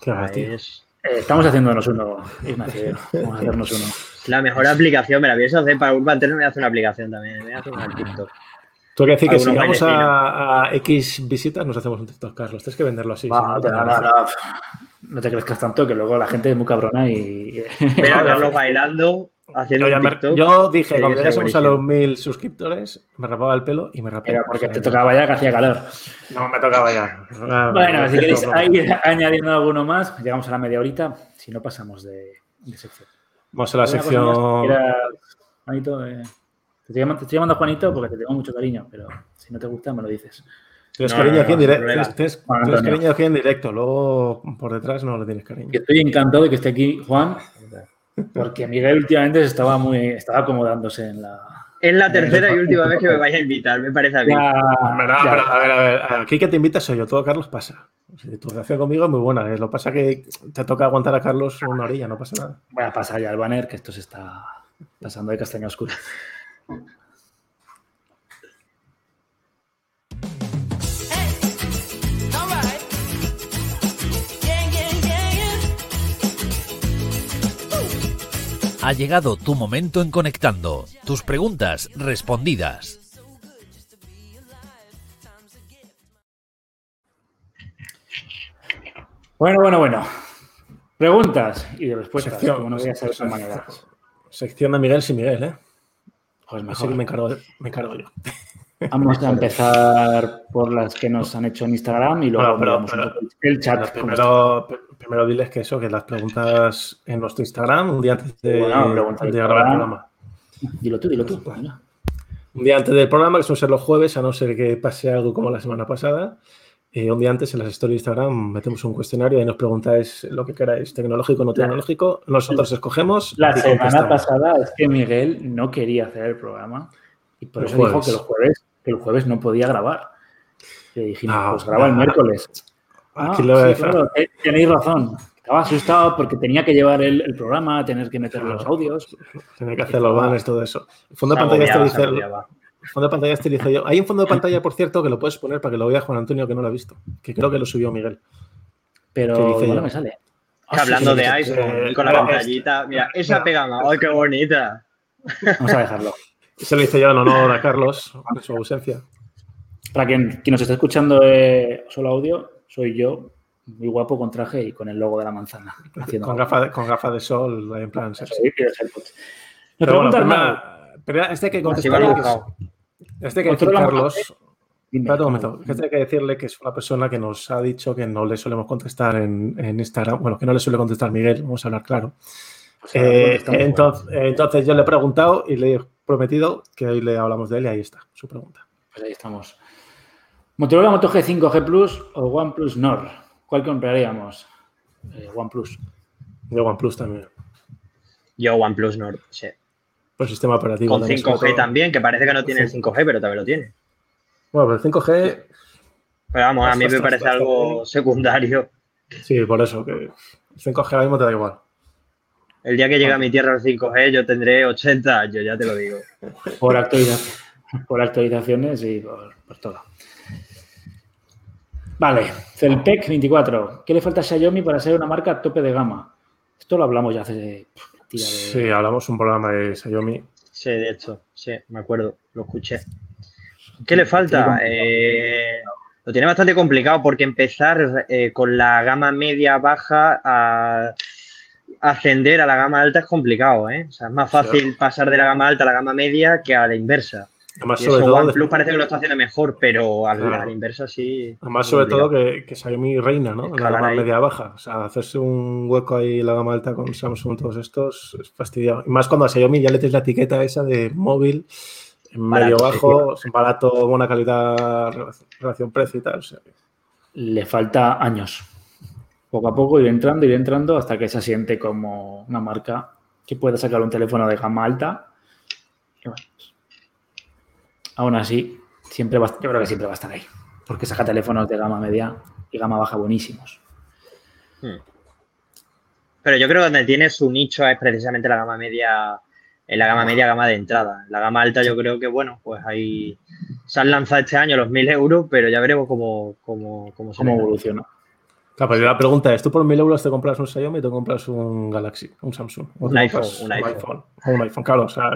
Claro, tío. Es estamos haciéndonos uno, Ignacio. Vamos a hacernos uno. la mejor aplicación. Me la pienso hacer para Urban 3, me voy a hacer una aplicación también. Me voy a hacer una en TikTok. Tengo que decir que si llegamos a, a X visitas, nos hacemos un TikTok, Carlos. Tienes que venderlo así. Va, no, te no, parece. no, no te crezcas tanto que luego la gente es muy cabrona y. Ver a Carlos bailando, Yo, ya me- yo dije, cuando llegásemos a los mil suscriptores, me rapaba el pelo y me rapé. Era porque te tocaba ya que hacía calor. No, me tocaba ya. Ah, Bueno, si queréis ir añadiendo alguno más, llegamos a la media horita. Si no, pasamos de, de sección. Vamos a la ¿Alguna cosa más que sección. Juanito, eh, te, estoy llamando, te estoy llamando Juanito porque te tengo mucho cariño, pero si no te gusta, me lo dices. Tienes No, cariño no, aquí en directo. Tienes, tienes- tienes cariño aquí en directo. Luego por detrás no le tienes cariño. Estoy encantado de que esté aquí Juan, porque Miguel últimamente se estaba muy estaba acomodándose en la. Es la tercera y última vez que me vaya a invitar, me parece a mí. Ya, pero, a ver, a ver, aquí que te invitas soy yo, todo Carlos pasa. Tu relación conmigo es muy buena, ¿eh? lo que pasa que te toca aguantar a Carlos una orilla, no pasa nada. Voy a pasar ya al banner, que esto se está pasando de castaña oscura. Ha llegado tu momento en Conectando. Tus preguntas respondidas. Bueno, bueno, bueno. Preguntas y de respuestas. Sección. como no voy a saber son maneras. Sección de Miguel sin Miguel, ¿eh? Pues Así mejor. que me encargo, me encargo yo. Vamos a empezar por las que nos han hecho en Instagram y luego Bueno, pero- pero- el chat. Primero, pr- primero diles que eso, que las preguntas en nuestro Instagram, un día antes de, Bueno, grabar el programa. Dilo tú, dilo tú. Un día antes del programa, que suelen ser los jueves, a no ser que pase algo como la semana pasada. eh, un día antes en las stories de Instagram metemos un cuestionario y nos preguntáis lo que queráis, tecnológico o no tecnológico. Nosotros escogemos. La semana pasada es que Miguel no quería hacer el programa y por Los eso dijo que los jueves, que el jueves no podía grabar. Le dijimos, No, pues graba el miércoles. Aquí Ah, le voy a sí, decir- claro, te- tenéis razón. Estaba asustado porque tenía que llevar el, el programa, tener que meter los audios. Tiene que hacer los banners, todo eso. El fondo de pantalla. El fondo de pantalla dice yo. Hay un fondo de pantalla, por cierto, que lo puedes poner para que lo vea Juan Antonio, que no lo ha visto. Que creo que lo subió Miguel. Pero no me sale. Ah, hablando sí, de iPhone y con la eh, pantallita, mira, esa pegama, ¡ay, qué bonita! Vamos a dejarlo. Se lo hice yo en honor a Carlos, en su ausencia. Para quien, quien nos esté escuchando eh, solo audio, soy yo, muy guapo con traje y con el logo de la manzana. haciendo Con gafas de, con gafas de sol, en plan. AirPods. Me Pero bueno, este hay que dibujado. Este hay que decir, Carlos. dime. Espérate un momento. Este hay que decirle que es una persona que nos ha dicho que no le solemos contestar en, en Instagram. Bueno, que no le suele contestar Miguel, vamos a hablar claro. Pues Eh, entonces, entonces yo le he preguntado y le he prometido que hoy le hablamos de él y ahí está su pregunta. Pues ahí estamos. Motorola Moto G5 G Plus o OnePlus Nord. ¿Cuál compraríamos? Eh, OnePlus. De OnePlus también. Yo OnePlus Nord, sí. Por el sistema operativo. Con también, sobre 5G todo. también, que parece que no tiene el 5G, pero también lo tiene. Bueno, pero el 5G, Pero vamos, a mí me parece algo secundario. sí, por eso, que el 5G ahora mismo te da igual. El día que llegue a mi tierra el 5G, yo tendré 80 años, ya te lo digo. Por, actualiza- por actualizaciones y por, por todo. Vale, Celpec 24. ¿Qué le falta a Xiaomi para ser una marca tope de gama? Esto lo hablamos ya hace tira de- Sí, hablamos un programa de Xiaomi. Sí, de hecho, sí, me acuerdo, lo escuché. ¿Qué le falta? Eh, lo tiene bastante complicado porque empezar eh, con la gama media baja a ascender a la gama alta es complicado, ¿eh? O sea, es más fácil pasar de la gama alta a la gama media que a la inversa. Además, Y sobre eso todo, OnePlus parece que lo está haciendo mejor, pero a la, Claro. a la inversa sí. Además, sobre complicado. todo que, que Xiaomi reina, ¿no? En la Escalar gama ahí. media-baja. O sea, hacerse un hueco ahí en la gama alta con Samsung, todos estos, es fastidiado. Y más cuando a Xiaomi ya le tienes la etiqueta esa de móvil, en Barato, medio-bajo, barato, buena calidad, relación precio y tal. O sea, Le falta años. Poco a poco ir entrando, ir entrando hasta que se asiente como una marca que pueda sacar un teléfono de gama alta. Y bueno, pues, aún así, siempre va, yo creo que siempre va a estar ahí. Porque saca teléfonos de gama media y gama baja buenísimos. Pero yo creo que donde tiene su nicho es precisamente la gama media, en la gama media, gama de entrada. La gama alta yo creo que, bueno, pues ahí se han lanzado este año los 1.000 euros, pero ya veremos cómo, cómo, cómo se ¿Cómo evoluciona? Claro, pero la pregunta es, ¿tú por mil euros te compras un Xiaomi o te compras un Galaxy, un Samsung? ¿O Un iPhone, un iPhone. O un iPhone, claro. O sea,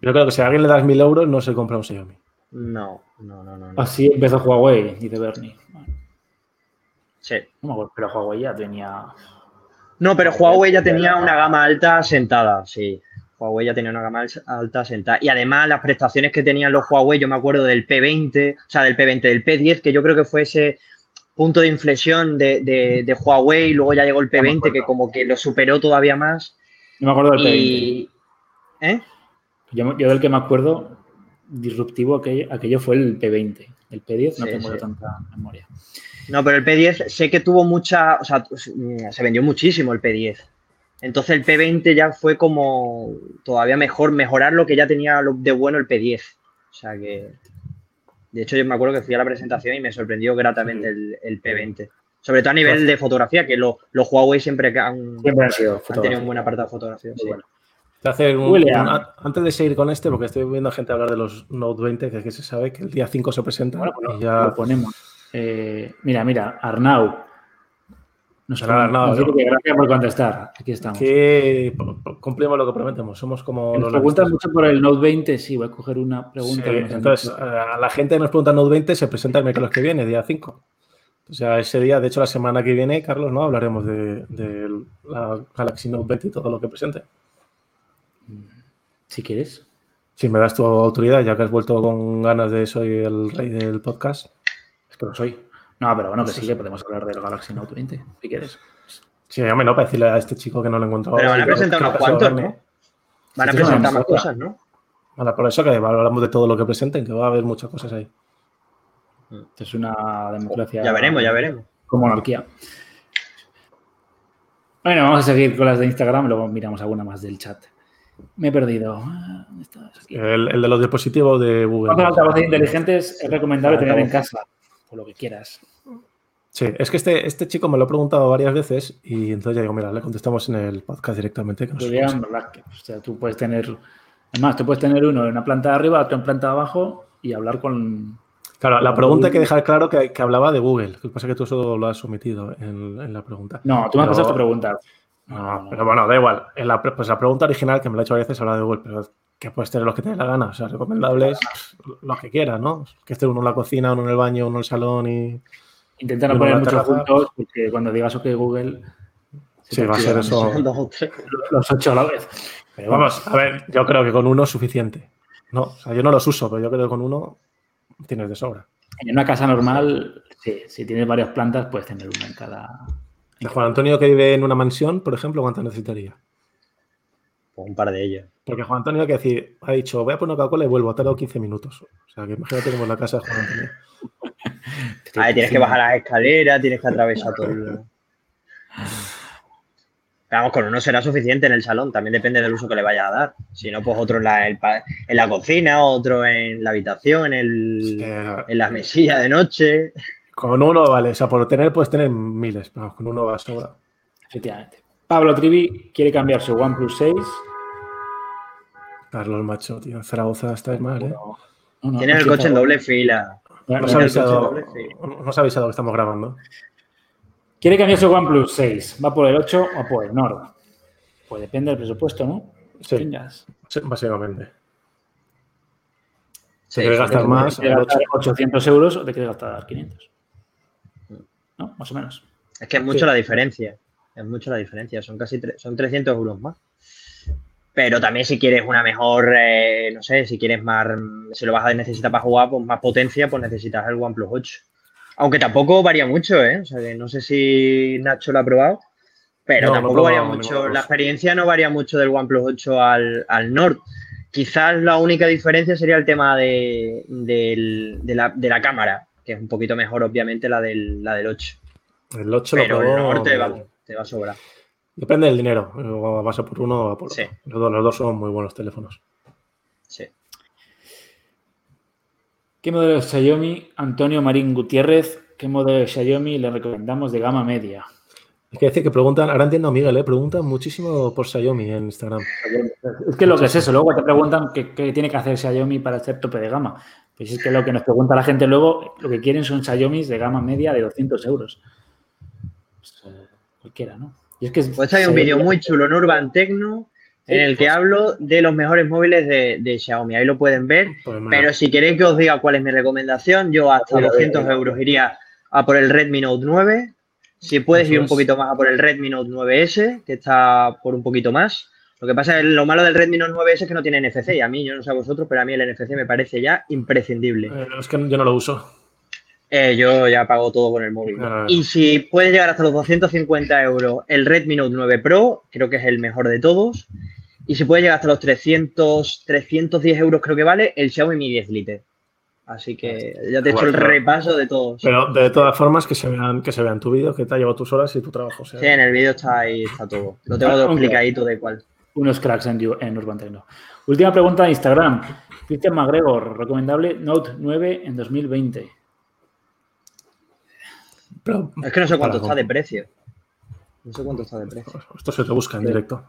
yo creo que si a alguien le das mil euros, no se compra un Xiaomi. No, no, no, no. Así empezó Huawei, dice Bernie. Sí. Pero Huawei ya tenía. No, pero Huawei ya tenía una gama alta sentada, sí. Huawei ya tenía una gama al- alta sentada. Y además las prestaciones que tenían los Huawei, yo me acuerdo del P20, o sea, del P20, del P10, que yo creo que fue ese punto de inflexión de, de, de Huawei, luego ya llegó el No me P20, acuerdo. que como que lo superó todavía más. No me acuerdo del P20. Y... ¿Eh? Yo, yo del que me acuerdo disruptivo aquello, aquello fue el P20. El P10 no Sí, tengo sí. tanta memoria. No, pero el P10 sé que tuvo mucha, o sea, mm, se vendió muchísimo el P10. Entonces el P20 ya fue como todavía mejor, mejorar lo que ya tenía de bueno el P10. O sea que, de hecho yo me acuerdo que fui a la presentación y me sorprendió gratamente el, el P20. Sobre todo a nivel de fotografía, que lo- los Huawei siempre han, Siempre han sido han tenido un buen apartado de fotografía. sí. bueno. Te hace un- William. un- antes de seguir con este, porque estoy viendo a gente hablar de los Note 20, que aquí se sabe que el día 5 se presenta Bueno, pues y lo ya ponemos. Eh, mira, mira, Arnau. ¿No? que gracias por contestar. Aquí estamos. que cumplimos lo que prometemos. Somos como Nos los preguntan mucho por el Note 20. Sí, voy a coger una pregunta. Sí, entonces, hecho. a la gente que nos pregunta Note 20 se presenta el miércoles que viene, día 5. O sea, ese día, de hecho, la semana que viene, Carlos, ¿no? Hablaremos de, de la Galaxy Note 20 y todo lo que presente. si quieres. Si me das tu autoridad, ya que has vuelto con ganas de soy el rey del podcast. Es que lo soy. No, pero bueno, que Sí, sí sí. que podemos hablar del Galaxy Note 20, si quieres. Sí, hombre, no, para decirle a este chico que no lo encuentro. Pero van a presentar unos cuantos. ¿no? Van a presentar más cosas, ¿no? Bueno, por eso que hablamos de todo lo que presenten, que va a haber muchas cosas ahí. Esto es una democracia. Ya veremos, ya veremos. Con monarquía. Bueno, vamos a seguir con las de Instagram, luego miramos alguna más del chat. Me he perdido. Ah, ¿dónde estás? Aquí. El, el de los dispositivos de Google. ¿Cuántos altavoces inteligentes es recomendable tener en casa? O lo que quieras. Sí, es que este, este chico me lo ha preguntado varias veces y entonces ya digo, mira, le contestamos en el podcast directamente. Que. Que, o sea, tú puedes tener. Además, tú puedes tener uno en una planta de arriba, otro en planta de abajo y hablar con. Claro, la pregunta hay que dejar claro que, que hablaba de Google. Lo que pasa es que tú eso lo has omitido en, en la pregunta. No, tú me has pasado esta pregunta. No, pero bueno, da igual. En la, pre- pues la pregunta original que me la he hecho varias veces habla de Google, pero que puedes tener los que te dé la gana. O sea, recomendables los que quieras, ¿no? Que esté uno en la cocina, uno en el baño, uno en el salón y. Intenta no Y poner muchos juntos porque cuando digas OK Google. se Sí, va a ser eso. Los ocho a la vez. Pero vamos, a ver, yo creo que con uno es suficiente. No, o sea, yo no los uso, pero yo creo que con uno tienes de sobra. en una casa normal, sí, si tienes varias plantas, puedes tener una en cada. De Juan Antonio que vive en una mansión, por ejemplo, ¿cuánto necesitaría? Pues un par de ellos. Porque Juan Antonio que decir, ha dicho, voy a poner Coca-Cola y vuelvo, ha tardado 15 minutos. O sea, que imagínate como en la casa de Juan Antonio. A ver, tienes que bajar las escaleras, tienes que atravesar todo el... Vamos, con uno será suficiente en el salón, también depende del uso que le vayas a dar. Si no, pues otro en la, el pa- en la cocina, otro en la habitación, en, el, Eh, en la mesilla de noche. con uno, vale, o sea, por tener puedes tener miles, pero con uno va a sobra. Efectivamente. Pablo Trivi quiere cambiar su OnePlus 6. Carlos, macho, tío, Zaragoza estáis mal, ¿eh? No, no, Tienes el coche en está. doble fila. Bueno, No os Tiene ha avisado, doble, sí. no os ha avisado que estamos grabando. Quiere cambiar su OnePlus 6. ¿Va por el 8 o por el Nord? Pues depende del presupuesto, ¿no? Sí, básicamente. Sí, quieres sí, gastar sí. más, ¿Te quieres gastar 800 euros o te quieres gastar 500? ¿No? Más o menos. Es que es mucho la diferencia. Es mucho la diferencia. Son casi son 300 euros más. Pero también si quieres una mejor, eh, no sé, si quieres más, si lo vas a necesitar para jugar, pues más potencia, pues necesitas el OnePlus 8. Aunque tampoco varía mucho, ¿eh? O sea, que no sé si Nacho lo ha probado, pero No, no he tampoco probado varía mucho. de La experiencia no varía mucho del OnePlus 8 al, al Nord. Quizás la única diferencia sería el tema de, del- de la, de la cámara, que es un poquito mejor, obviamente, la del, la del 8. El 8 Pero lo el probó, Nord te va, te va a sobrar. Depende del dinero. O vas a por uno o a por Sí. otro. Los dos, los dos son muy buenos teléfonos. Sí. ¿Qué modelo de Xiaomi, Antonio Marín Gutiérrez, qué modelo de Xiaomi le recomendamos de gama media? Hay que decir que preguntan, ahora entiendo a Miguel, ¿eh? preguntan muchísimo por Xiaomi en Instagram. Es que lo que es eso, luego te preguntan qué, qué tiene que hacer Xiaomi para ser tope de gama. Pues es que lo que nos pregunta la gente luego, lo que quieren son Xiaomi de gama media de 200 euros. Pues, eh, cualquiera, ¿no? Y es que Pues hay un vídeo muy chulo en Urban Tecno en el que hablo de los mejores móviles de, de Xiaomi. Ahí lo pueden ver. Pues Pero si queréis que os diga cuál es mi recomendación, yo hasta Mira, 200 mira. euros iría a por el Redmi Note 9. Si puedes ir un poquito más a por el Redmi Note 9S, que está por un poquito más. Lo que pasa es que lo malo del Redmi Note 9S es que no tiene NFC. Y a mí, yo no sé a vosotros, pero a mí el NFC me parece ya imprescindible. eh, es que yo no lo uso. Eh, yo ya pago todo con el móvil. Y si puedes llegar hasta los 250 euros el Redmi Note 9 Pro, creo que es el mejor de todos. Y si puedes llegar hasta los 300, 310 euros, creo que vale, el Xiaomi Mi 10 Lite. Así que ya te he hecho el repaso de todos. Pero de todas formas, que se vean, que se vean tu vídeo, que te ha llevado tus horas y tu trabajo. o sea, Sí, en el vídeo está ahí, está todo. Lo tengo todo explicadito de cuál. unos cracks en, en Urban Tecno. Última pregunta de Instagram. Cristian McGregor, recomendable Note 9 en 2020. Pero- Es que no sé cuánto está de precio. No sé cuánto está de precio. Esto se te busca en directo.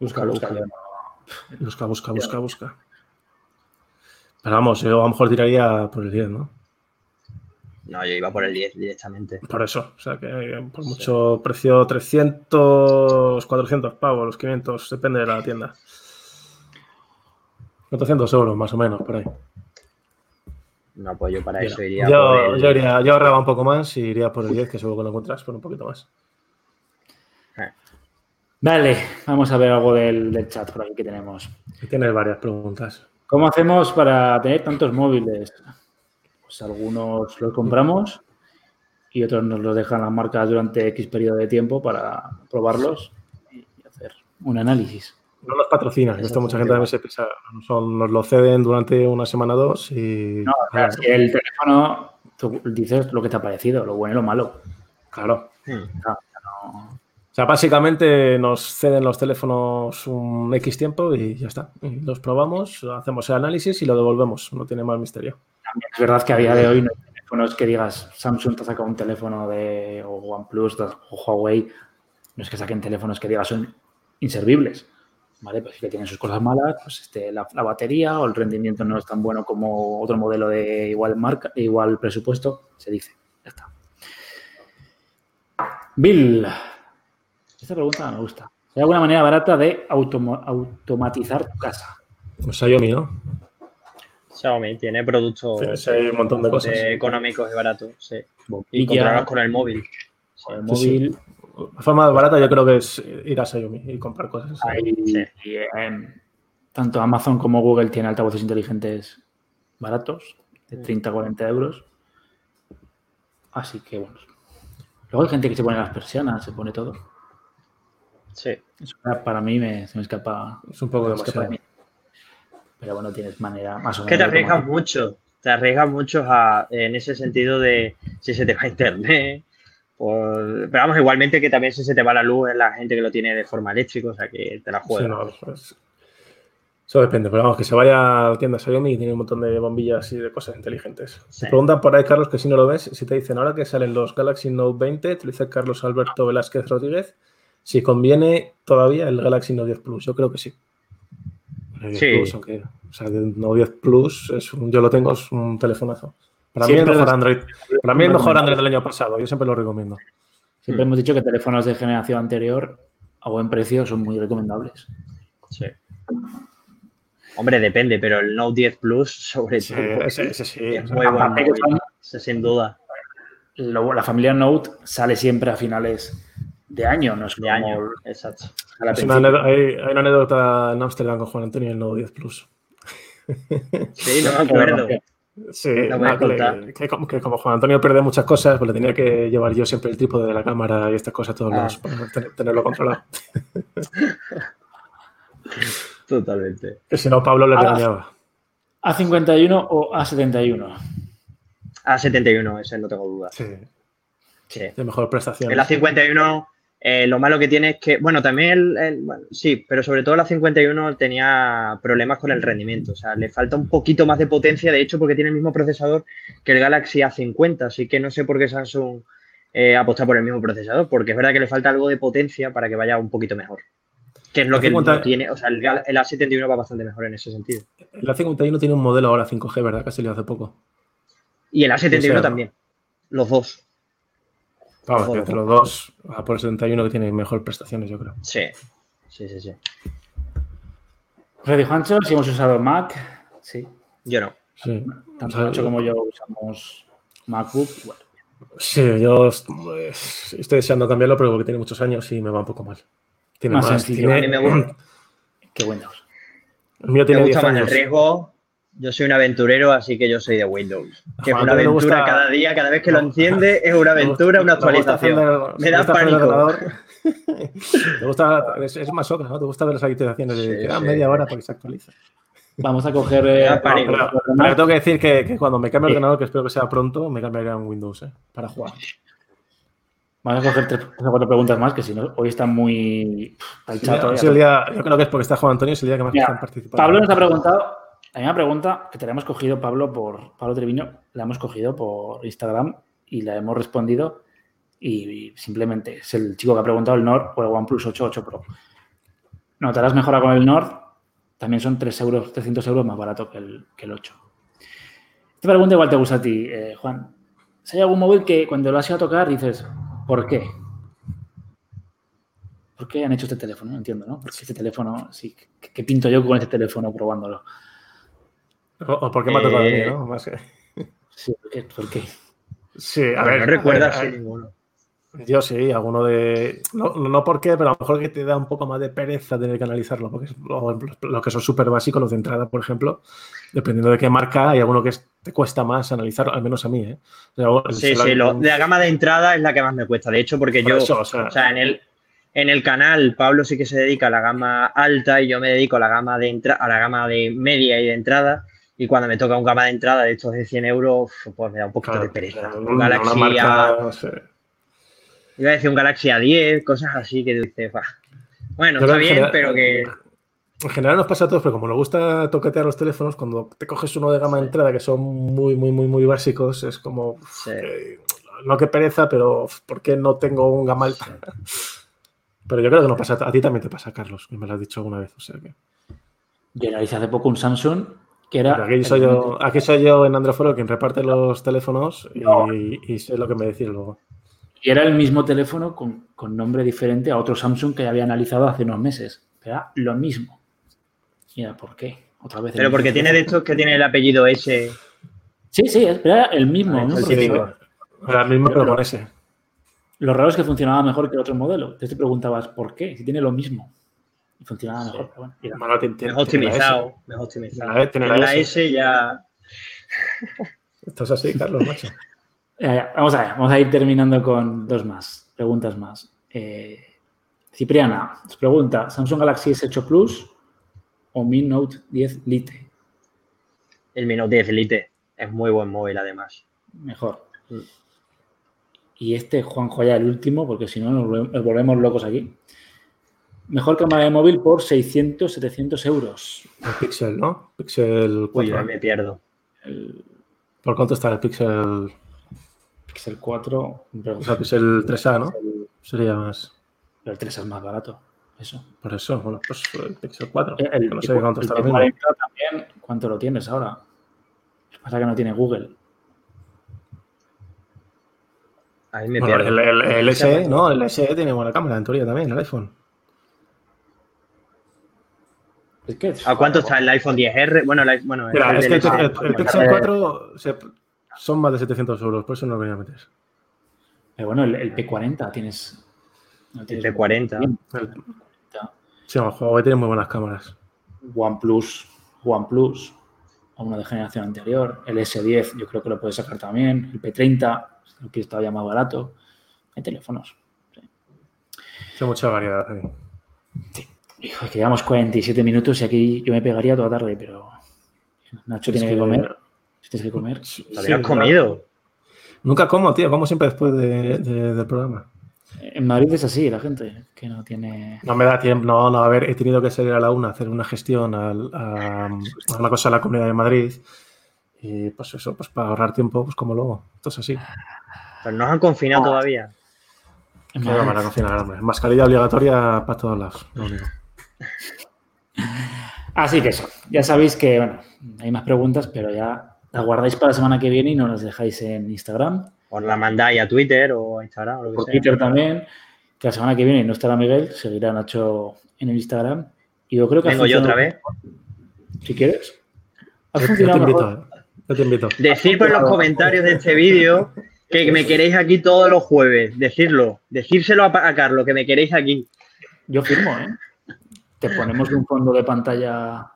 Busca, busca. Busca. Busca, busca, busca, busca. Pero vamos, yo a lo mejor tiraría por el 10, ¿no? No, yo iba por el 10 directamente. Por eso. O sea, que por mucho precio 300, 400 pavos, los 500, depende de la tienda. 400 euros más o menos, por ahí. No, pues yo para Mira, eso iría yo, por el... yo iría- yo ahorraba un poco más y iría por el 10, que seguro que lo encuentras por un poquito más. Vale, vamos a ver algo del, del chat por aquí que tenemos. Tienes varias preguntas. ¿Cómo hacemos para tener tantos móviles? Pues algunos los compramos y otros nos los dejan las marcas durante X periodo de tiempo para probarlos y hacer un análisis. No nos patrocinan. Esto mucha gente también se piensa. Son, nos lo ceden durante una semana o dos y. No, o sea, si el teléfono, tú dices lo que te ha parecido, lo bueno y lo malo. Claro. Hmm. No- O sea, básicamente nos ceden los teléfonos un X tiempo y ya está. Los probamos, hacemos el análisis y lo devolvemos. No tiene más misterio. También es verdad que a día de hoy no hay teléfonos que digas Samsung te ha sacado un teléfono de o OnePlus o Huawei. No es que saquen teléfonos que digas son inservibles. ¿Vale? Pues sí que tienen sus cosas malas, pues este, la, la batería o el rendimiento no es tan bueno como otro modelo de igual marca, igual presupuesto, se dice. Ya está. Bill, esta pregunta me gusta. ¿Hay alguna manera barata de automo- automatizar tu casa? Pues Xiaomi, ¿no? Xiaomi tiene productos Sí, sí, hay un montón de cosas. económicos y baratos. Sí. Y controlarlos con el móvil. con el Sí, sí. móvil, La forma barata yo creo que es ir a Xiaomi y comprar cosas. Hay, Sí. y, em, tanto Amazon como Google tienen altavoces inteligentes baratos, de 30 a 40 euros. Así que bueno. Luego hay gente que se pone las persianas, se pone todo. Sí. Eso para mí me, se me escapa. Es un poco de demasiado. mí. Pero bueno, tienes manera más o Es menos. que te de arriesgas mucho. Te arriesgas mucho a- en ese sentido de si se te va internet. Por- Pero vamos, igualmente que también si se te va la luz es la gente que lo tiene de forma eléctrica, o sea que te la Sí, juegas. no, pues, eso depende, pero vamos, que se vaya a la tienda Xiaomi y tiene un montón de bombillas y de cosas inteligentes. Sí. Te preguntan por ahí, Carlos, que si no lo ves, si te dicen ahora que salen los Galaxy Note 20, te lo dice Carlos Alberto Velázquez Rodríguez, si conviene todavía el Galaxy Note 10 Plus, yo creo que sí. El 10 Sí. Plus, aunque, o sea, el Note 10 Plus, es un- yo lo tengo, es un telefonazo. Para mí el mejor las- Android, para mí el mejor Android del año pasado, yo siempre lo recomiendo. Siempre hemos dicho que teléfonos de generación anterior a buen precio son muy recomendables. Sí. Hombre, depende, pero el Note 10 Plus, sobre Sí, todo, ese, ese sí. es muy buen aparte que móvil. son- Ese sin duda. Lo- la familia Note sale siempre a finales de año, no es De como año. Exacto. una anécdota- hay, hay una anécdota en Ámsterdam con Juan Antonio y el Note 10 Plus. Sí, no me acuerdo. Sí, La voy a nada, que, como, que como Juan Antonio pierde muchas cosas, pues le tenía que llevar yo siempre el trípode de la cámara y estas cosas todos Ah. los para tener- tenerlo controlado. Totalmente. Que si no, Pablo le Ah. regañaba. ¿A51 o A71? A71, ese no tengo duda. Sí, Sí. de mejor prestación. El A51, eh, lo malo que tiene es que, bueno, también el, el- bueno, sí, pero sobre todo el A51 tenía problemas con el rendimiento. O sea, le falta un poquito más de potencia, de hecho, porque tiene el mismo procesador que el Galaxy A50. Así que no sé por qué Samsung eh, apuesta por el mismo procesador, porque es verdad que le falta algo de potencia para que vaya un poquito mejor. Que es lo que A50 no tiene. O sea, el, Gal- el A71 va bastante mejor en ese sentido. El A51 tiene un modelo ahora 5G, ¿verdad? Que se le hace poco. Y el A71 O sea, también. Los dos. Vamos, entre los dos, a por el 71 que tiene mejor prestaciones, yo creo. Sí. Sí, sí, sí. Freddy Juancho, si hemos usado Mac, sí. Yo no. Sí. Tanto O sea, Juancho como yo usamos MacBook. Bueno, Sí, yo pues, estoy deseando cambiarlo, pero porque tiene muchos años y me va un poco mal. Tiene Más más, sencillo. tiene- A mí me gusta. qué Windows. El mío Me tiene 10 gusta más el años. riesgo. Yo soy un aventurero, así que yo soy de Windows. Que es una aventura gusta- cada día, cada vez que lo enciende, es una aventura, una Me gusta actualización. Me da pánico. Te gusta, es, es masoca, ¿no? Te gusta ver las actualizaciones de Sí, ah, sí. media hora para que se actualice. Vamos a coger. eh. Pero, tengo que decir que, que cuando me cambie el Sí. ordenador, que espero que sea pronto, me cambiaré a un Windows ¿eh? para jugar. Vamos a coger tres o cuatro preguntas más, que si no, hoy está muy. Sí, chato, es eh. el día, yo creo que es porque está Juan Antonio, es el día que más Mira, están participando. Pablo nos ha preguntado. Hay una pregunta que te la hemos cogido, Pablo, por Pablo Treviño, la hemos cogido por Instagram y la hemos respondido. Y simplemente es el chico que ha preguntado el Nord o el OnePlus 8 8 Pro. Notarás mejora con el Nord. También son 3 euros, 300 euros más barato que el, que el 8. Esta pregunta igual te gusta a ti, eh, Juan. Si hay algún móvil que cuando lo has ido a tocar dices, ¿por qué? ¿Por qué han hecho este teléfono? No entiendo, ¿no? Porque este teléfono, sí, ¿qué, qué pinto yo con este teléfono probándolo? O, o porque me ha tocado a mí, Eh, ¿no? Más que- Sí, ¿por qué? ¿Por qué? Sí, a ver. no recuerdo a ninguno. Yo sí, alguno de. No, no por qué, pero a lo mejor que te da un poco más de pereza tener que analizarlo, porque es- lo, lo que son súper básicos, los de entrada, por ejemplo, dependiendo de qué marca, hay alguno que es- te cuesta más analizar, al menos a mí, ¿eh? O sea, el Sí, sí, lo- de la gama de entrada es la que más me cuesta. De hecho, porque por yo, eso, o sea, o sea, en el, en el canal Pablo sí que se dedica a la gama alta y yo me dedico a la gama de entra- a la gama de media y de entrada. Y cuando me toca un gama de entrada de estos de 100 euros, pues me da un poquito Claro, de pereza. claro, Un una Galaxy marca, A- no sé. iba a decir un Galaxy A10, cosas así que dices, "Bah". bueno, Yo está bien, pero que En general nos pasa a todos, pero como nos gusta toquetear los teléfonos, cuando te coges uno de gama de entrada que son muy, muy, muy, muy básicos, es como, Sí. no que pereza, pero ¿por qué no tengo un gama alta? Pero yo creo que no pasa, a ti también te pasa, Carlos, que me lo has dicho alguna vez. O sea que, Yo analicé hace poco un Samsung que era. Pero aquí soy yo, aquí soy yo en Androforo quien reparte los teléfonos y, y sé lo que me decís luego. Y era el mismo teléfono con, con nombre diferente a otro Samsung que había analizado hace unos meses. Era lo mismo. Y era, ¿por qué? Otra vez. el pero porque tiene de estos que tiene el apellido S. Sí, sí, era el mismo. Ah, ¿no? el típico. Ahora mismo, pero con ese. Lo raro es que funcionaba mejor que el otro modelo. Entonces te preguntabas, ¿por qué? Si tiene lo mismo. Y funcionaba mejor. Pero bueno, mira. Bueno, tiene- tiene- Mejor optimizado. Mejor optimizado. La E- tiene la Pero la S. S ya. Esto es así, Carlos, macho. Eh, vamos a ver, vamos a ir terminando con dos más, preguntas más. Eh, Cipriana nos pregunta, ¿Samsung Galaxy S8 Plus o Mi Note 10 Lite? El Mi Note 10 Lite es muy buen móvil, además. Mejor. Y este, Juanjo, ya el último, porque si no nos volvemos locos aquí. Mejor cámara de móvil por 600, 700 euros. El Pixel, ¿no? Pixel Uy, 4. yo me pierdo. El ¿Por cuánto está el Pixel? Pixel 4, pero O sea, Pixel 3A, ¿no? el, Sería más. el 3 es más barato. Eso. Por eso, bueno, pues el Pixel 4. El, el no sé P- cuánto el está. P40 también, ¿cuánto lo tienes ahora? Lo que pasa es que no tiene Google. Ahí me Bueno, pierdo. el, el, el SE, ¿no? El SE tiene buena cámara, en teoría también, el iPhone. Es que ¿A cuánto está el iPhone 10R? Bueno, el, i- bueno, Mira, el es que el, el- el Pixel 4 se- son más de 700 euros, por eso no lo quería meter. Pero bueno, el, el P40 tienes. no El tienes P40. El, sí, el Huawei tiene muy buenas cámaras. OnePlus, OnePlus, a uno de generación anterior. El S10, yo creo que lo puedes sacar también. El P30, si lo quieres todavía más barato. Hay teléfonos. Tiene mucha variedad. ahí. Hijo, llevamos 47 minutos y aquí yo me pegaría toda tarde, pero Nacho tiene que, que- comer. Si tienes que comer. ¿Todavía has Sí, comido? Nunca como, tío, como siempre después de- de- del programa. En Madrid es así, la gente que no tiene. No me da tiempo, no, no, a ver, he tenido que salir a la una a hacer una gestión al- a, a una cosa a la Comunidad de Madrid. Y pues eso, pues para ahorrar tiempo, pues como luego. Esto es así. Pero no os han confinado Ah. todavía. no Madrid. van a confinar, hombre. Mascarilla obligatoria para todos lados. Lo único. Así que eso, ya sabéis que, bueno, hay más preguntas, pero ya las guardáis para la semana que viene y nos las dejáis en Instagram, Os la mandáis a Twitter o a Instagram o lo que por sea. Twitter también, que la semana que viene no estará Miguel, seguirá Nacho en el Instagram. Y yo creo que Vengo yo otra vez. Si quieres. Ha Yo, yo te invito, eh. Yo te invito. Decid por los comentarios de este vídeo que me queréis aquí todos los jueves. Decirlo. Decírselo a Carlos, que me queréis aquí. Yo firmo, ¿eh? Te ponemos un fondo de pantalla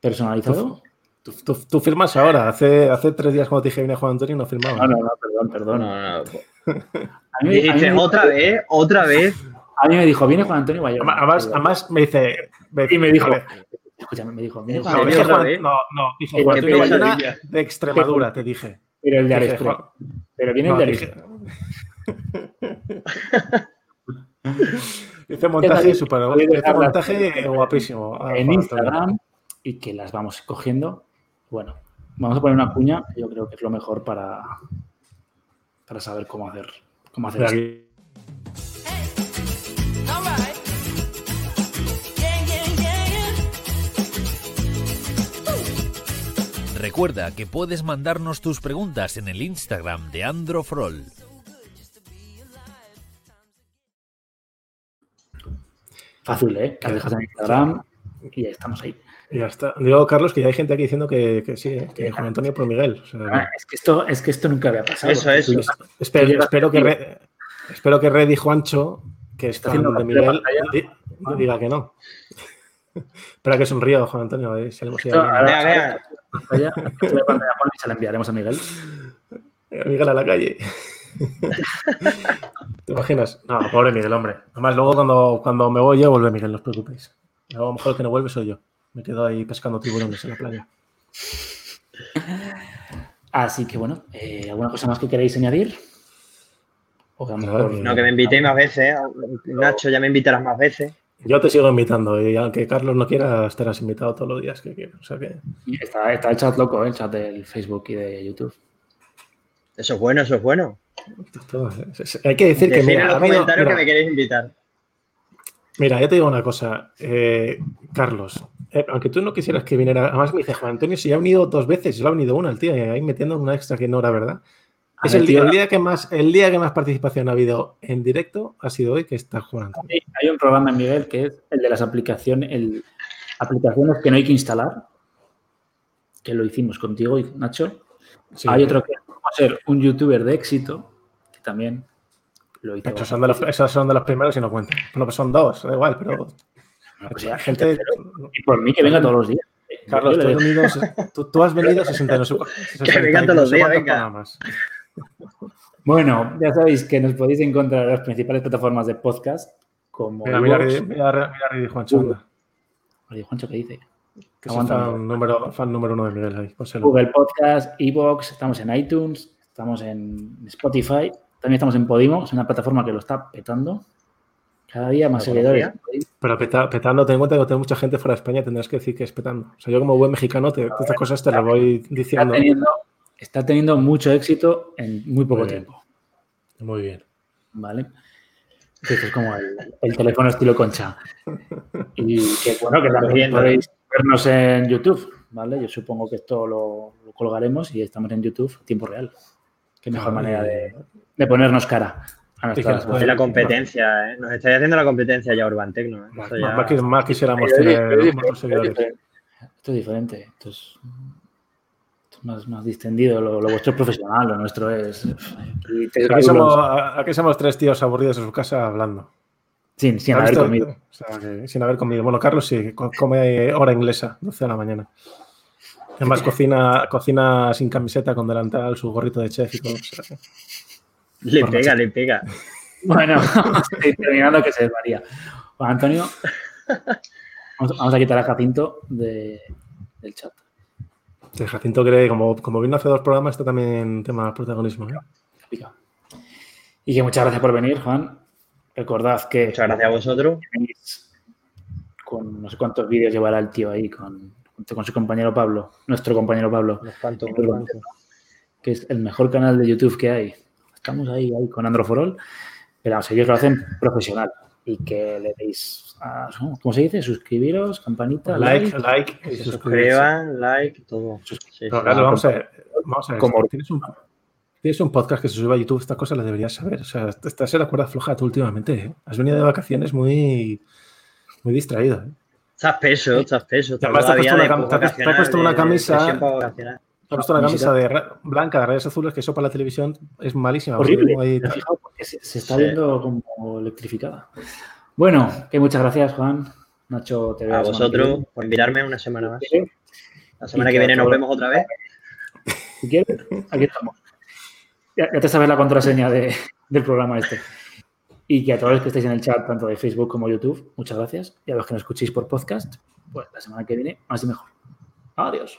personalizado. Tú, tú- tú firmas ahora. Hace, hace tres días cuando te dije viene Juan Antonio no firmaba. No, no, no, perdón, perdón. No, no. A mí, a mí Dijiste, me, otra vez, otra vez. a mí me dijo, viene Juan Antonio Bayona. Además, además me dice. Y me dijo, escúchame, me dijo, viene ¿En Juan no, dije Juan- no, no, dije Juan Antonio. Bayona de Extremadura, te dije. pero el de. Juan- Pero viene no, el de dije- Hice montaje super, Podéis hice dejarlas montaje guapísimo. Ah, en. Instagram y que las vamos cogiendo. Bueno, vamos a poner una cuña, que yo creo que es lo mejor para, para saber cómo hacer, cómo hacer esto. Recuerda que puedes mandarnos tus preguntas en el Instagram de Androfrol. Fácil, ¿eh? Que dejas en Instagram y ya estamos ahí. Y ya está. Digo, Carlos, que ya hay gente aquí diciendo que, que sí, eh, que Juan Antonio por Miguel. O sea, Ah, Es que esto, es que esto nunca había pasado. Eso, eso. Llegas- espero, espero, que. Re- espero que Red y Juancho, que es Está fan haciendo de Miguel, di- diga que no. Espera que sonrío, Juan Antonio. a ver si captura de pantalla, Juan, y se la enviaremos a Miguel. Miguel a la calle. ¿Te imaginas? No, pobre Miguel, hombre. Además, luego cuando, cuando me voy yo, vuelve Miguel, no os preocupéis. A lo mejor el que no vuelve soy yo. Me quedo ahí pescando tiburones en la playa. Así que bueno, eh, ¿alguna cosa más que queréis añadir? O que a lo Nada, mejor- que- No, que me invitéis más veces. ¿eh? Nacho, ya me invitarás más veces. Yo te sigo invitando y aunque Carlos no quiera, estarás invitado todos los días que quieras. O sea que Está, está el chat loco, ¿eh? el chat del Facebook y de YouTube. Eso es bueno, eso es bueno. Hay que decir que en mira, los comentarios mira, que me queréis invitar. mira, yo te digo una cosa, eh, Carlos. eh, aunque tú no quisieras que viniera, además me dice Juan Antonio, si ya ha venido dos veces, solo ha venido una, el tío, y ahí metiendo una extra que no era verdad. A Es ver, el, tío, el día que más, el día que más participación ha habido en directo ha sido hoy que está Juan Antonio. Hay- un programa en Miguel que es el de las aplicaciones, el, aplicaciones que no hay que instalar, que lo hicimos contigo y Nacho. Sí, Hay otro que es cómo ser un youtuber de éxito, también lo hizo. Esos son, de los, esos son de los primeros y no cuentan. Bueno, pues son dos, da igual, pero Bueno, pues ya, gente. Y por mí que venga todos los días. Carlos, tú venido, tú, tú has venido 60 no sé cu- 60 venga todos no los días, venga. programas. Bueno, ya sabéis que nos podéis encontrar en las principales plataformas de podcast como Mira, mira, mira, mira, mira, Juancho, Oye, Juancho, ¿qué dice? que es fan número, fan número uno de Miguel ahí. pónselo. Google Podcast, Evox, estamos en iTunes, estamos en Spotify, también estamos en Podimo, es una plataforma que lo está petando. Cada día más ¿Lo seguidores. Pero peta- petando, ten en cuenta que tengo mucha gente fuera de España, tendrás que decir que es petando. O sea, yo como buen mexicano, te, estas cosas te las voy Está diciendo. teniendo, está teniendo mucho éxito en muy poco Muy tiempo. Muy bien. ¿Vale? Esto es como el, el teléfono estilo concha. Y que bueno, que también podéis vernos en YouTube, ¿vale? Yo supongo que esto lo, lo colgaremos y estamos en YouTube a tiempo real. Qué mejor Ay, manera de, de ponernos cara a nuestras que- Es la competencia, ¿eh? Nos estáis haciendo la competencia ya Urban Tecno. ¿eh? Más, Eso ya- más que- más quisiéramos tener seguidores. Esto es diferente. Esto es, esto es más, más distendido. Lo, lo vuestro es profesional, lo nuestro es. Aquí somos, aquí somos tres tíos aburridos en su casa hablando. Sin, sin ¿Has haber visto? comido. O sea, que sin haber comido. Bueno, Carlos sí, co- come hora inglesa, 12 de la mañana. Además, cocina, cocina sin camiseta, con delantal, su gorrito de chef y todo. o sea, que- Le Por pega, le pega. Bueno, estoy terminando que se desvaría. Juan Antonio, vamos, vamos a quitar a Jacinto de- del chat. que Jacinto cree, como, como vino hace dos programas, está también tema protagonismo. ¿eh? Pica. Y que muchas gracias por venir, Juan. Recordad que Muchas gracias a vosotros. con no sé cuántos vídeos llevará el tío ahí con, junto con su compañero Pablo, nuestro compañero Pablo, que es el mejor canal de YouTube que hay. Estamos ahí, ahí con Androforol, pero vamos, ellos lo hacen profesional y que le deis, a, ¿cómo se dice? Suscribiros, campanita, Like, like. like y suscriban, like, todo. Sí. Carlos, vamos a ver. Vamos a ver. Como- Tienes un, tienes un podcast que se sube a YouTube, estas cosas las deberías saber. O sea, estás en la cuerda floja tú últimamente. ¿eh? Has venido de vacaciones muy, muy distraído. ¿eh? Estás peso, estás peso. Además, te has puesto de una cam- te has- te has vacacional, puesto una de- de camisa- puesto una Ni camisa de blanca de rayas azules que eso para la televisión es malísima. Horrible. Se, se está Sí. viendo como electrificada. Bueno, que muchas gracias, Juan. Nacho, te veo. A vosotros por invitarme una semana más. La semana que viene nos vemos otra vez. Si quieres, aquí estamos. Ya, ya te sabes la contraseña de- del programa este. Y que a todos los que estéis en el chat, tanto de Facebook como YouTube, muchas gracias. Y a los que nos escuchéis por podcast, pues la semana que viene, más y mejor. Adiós.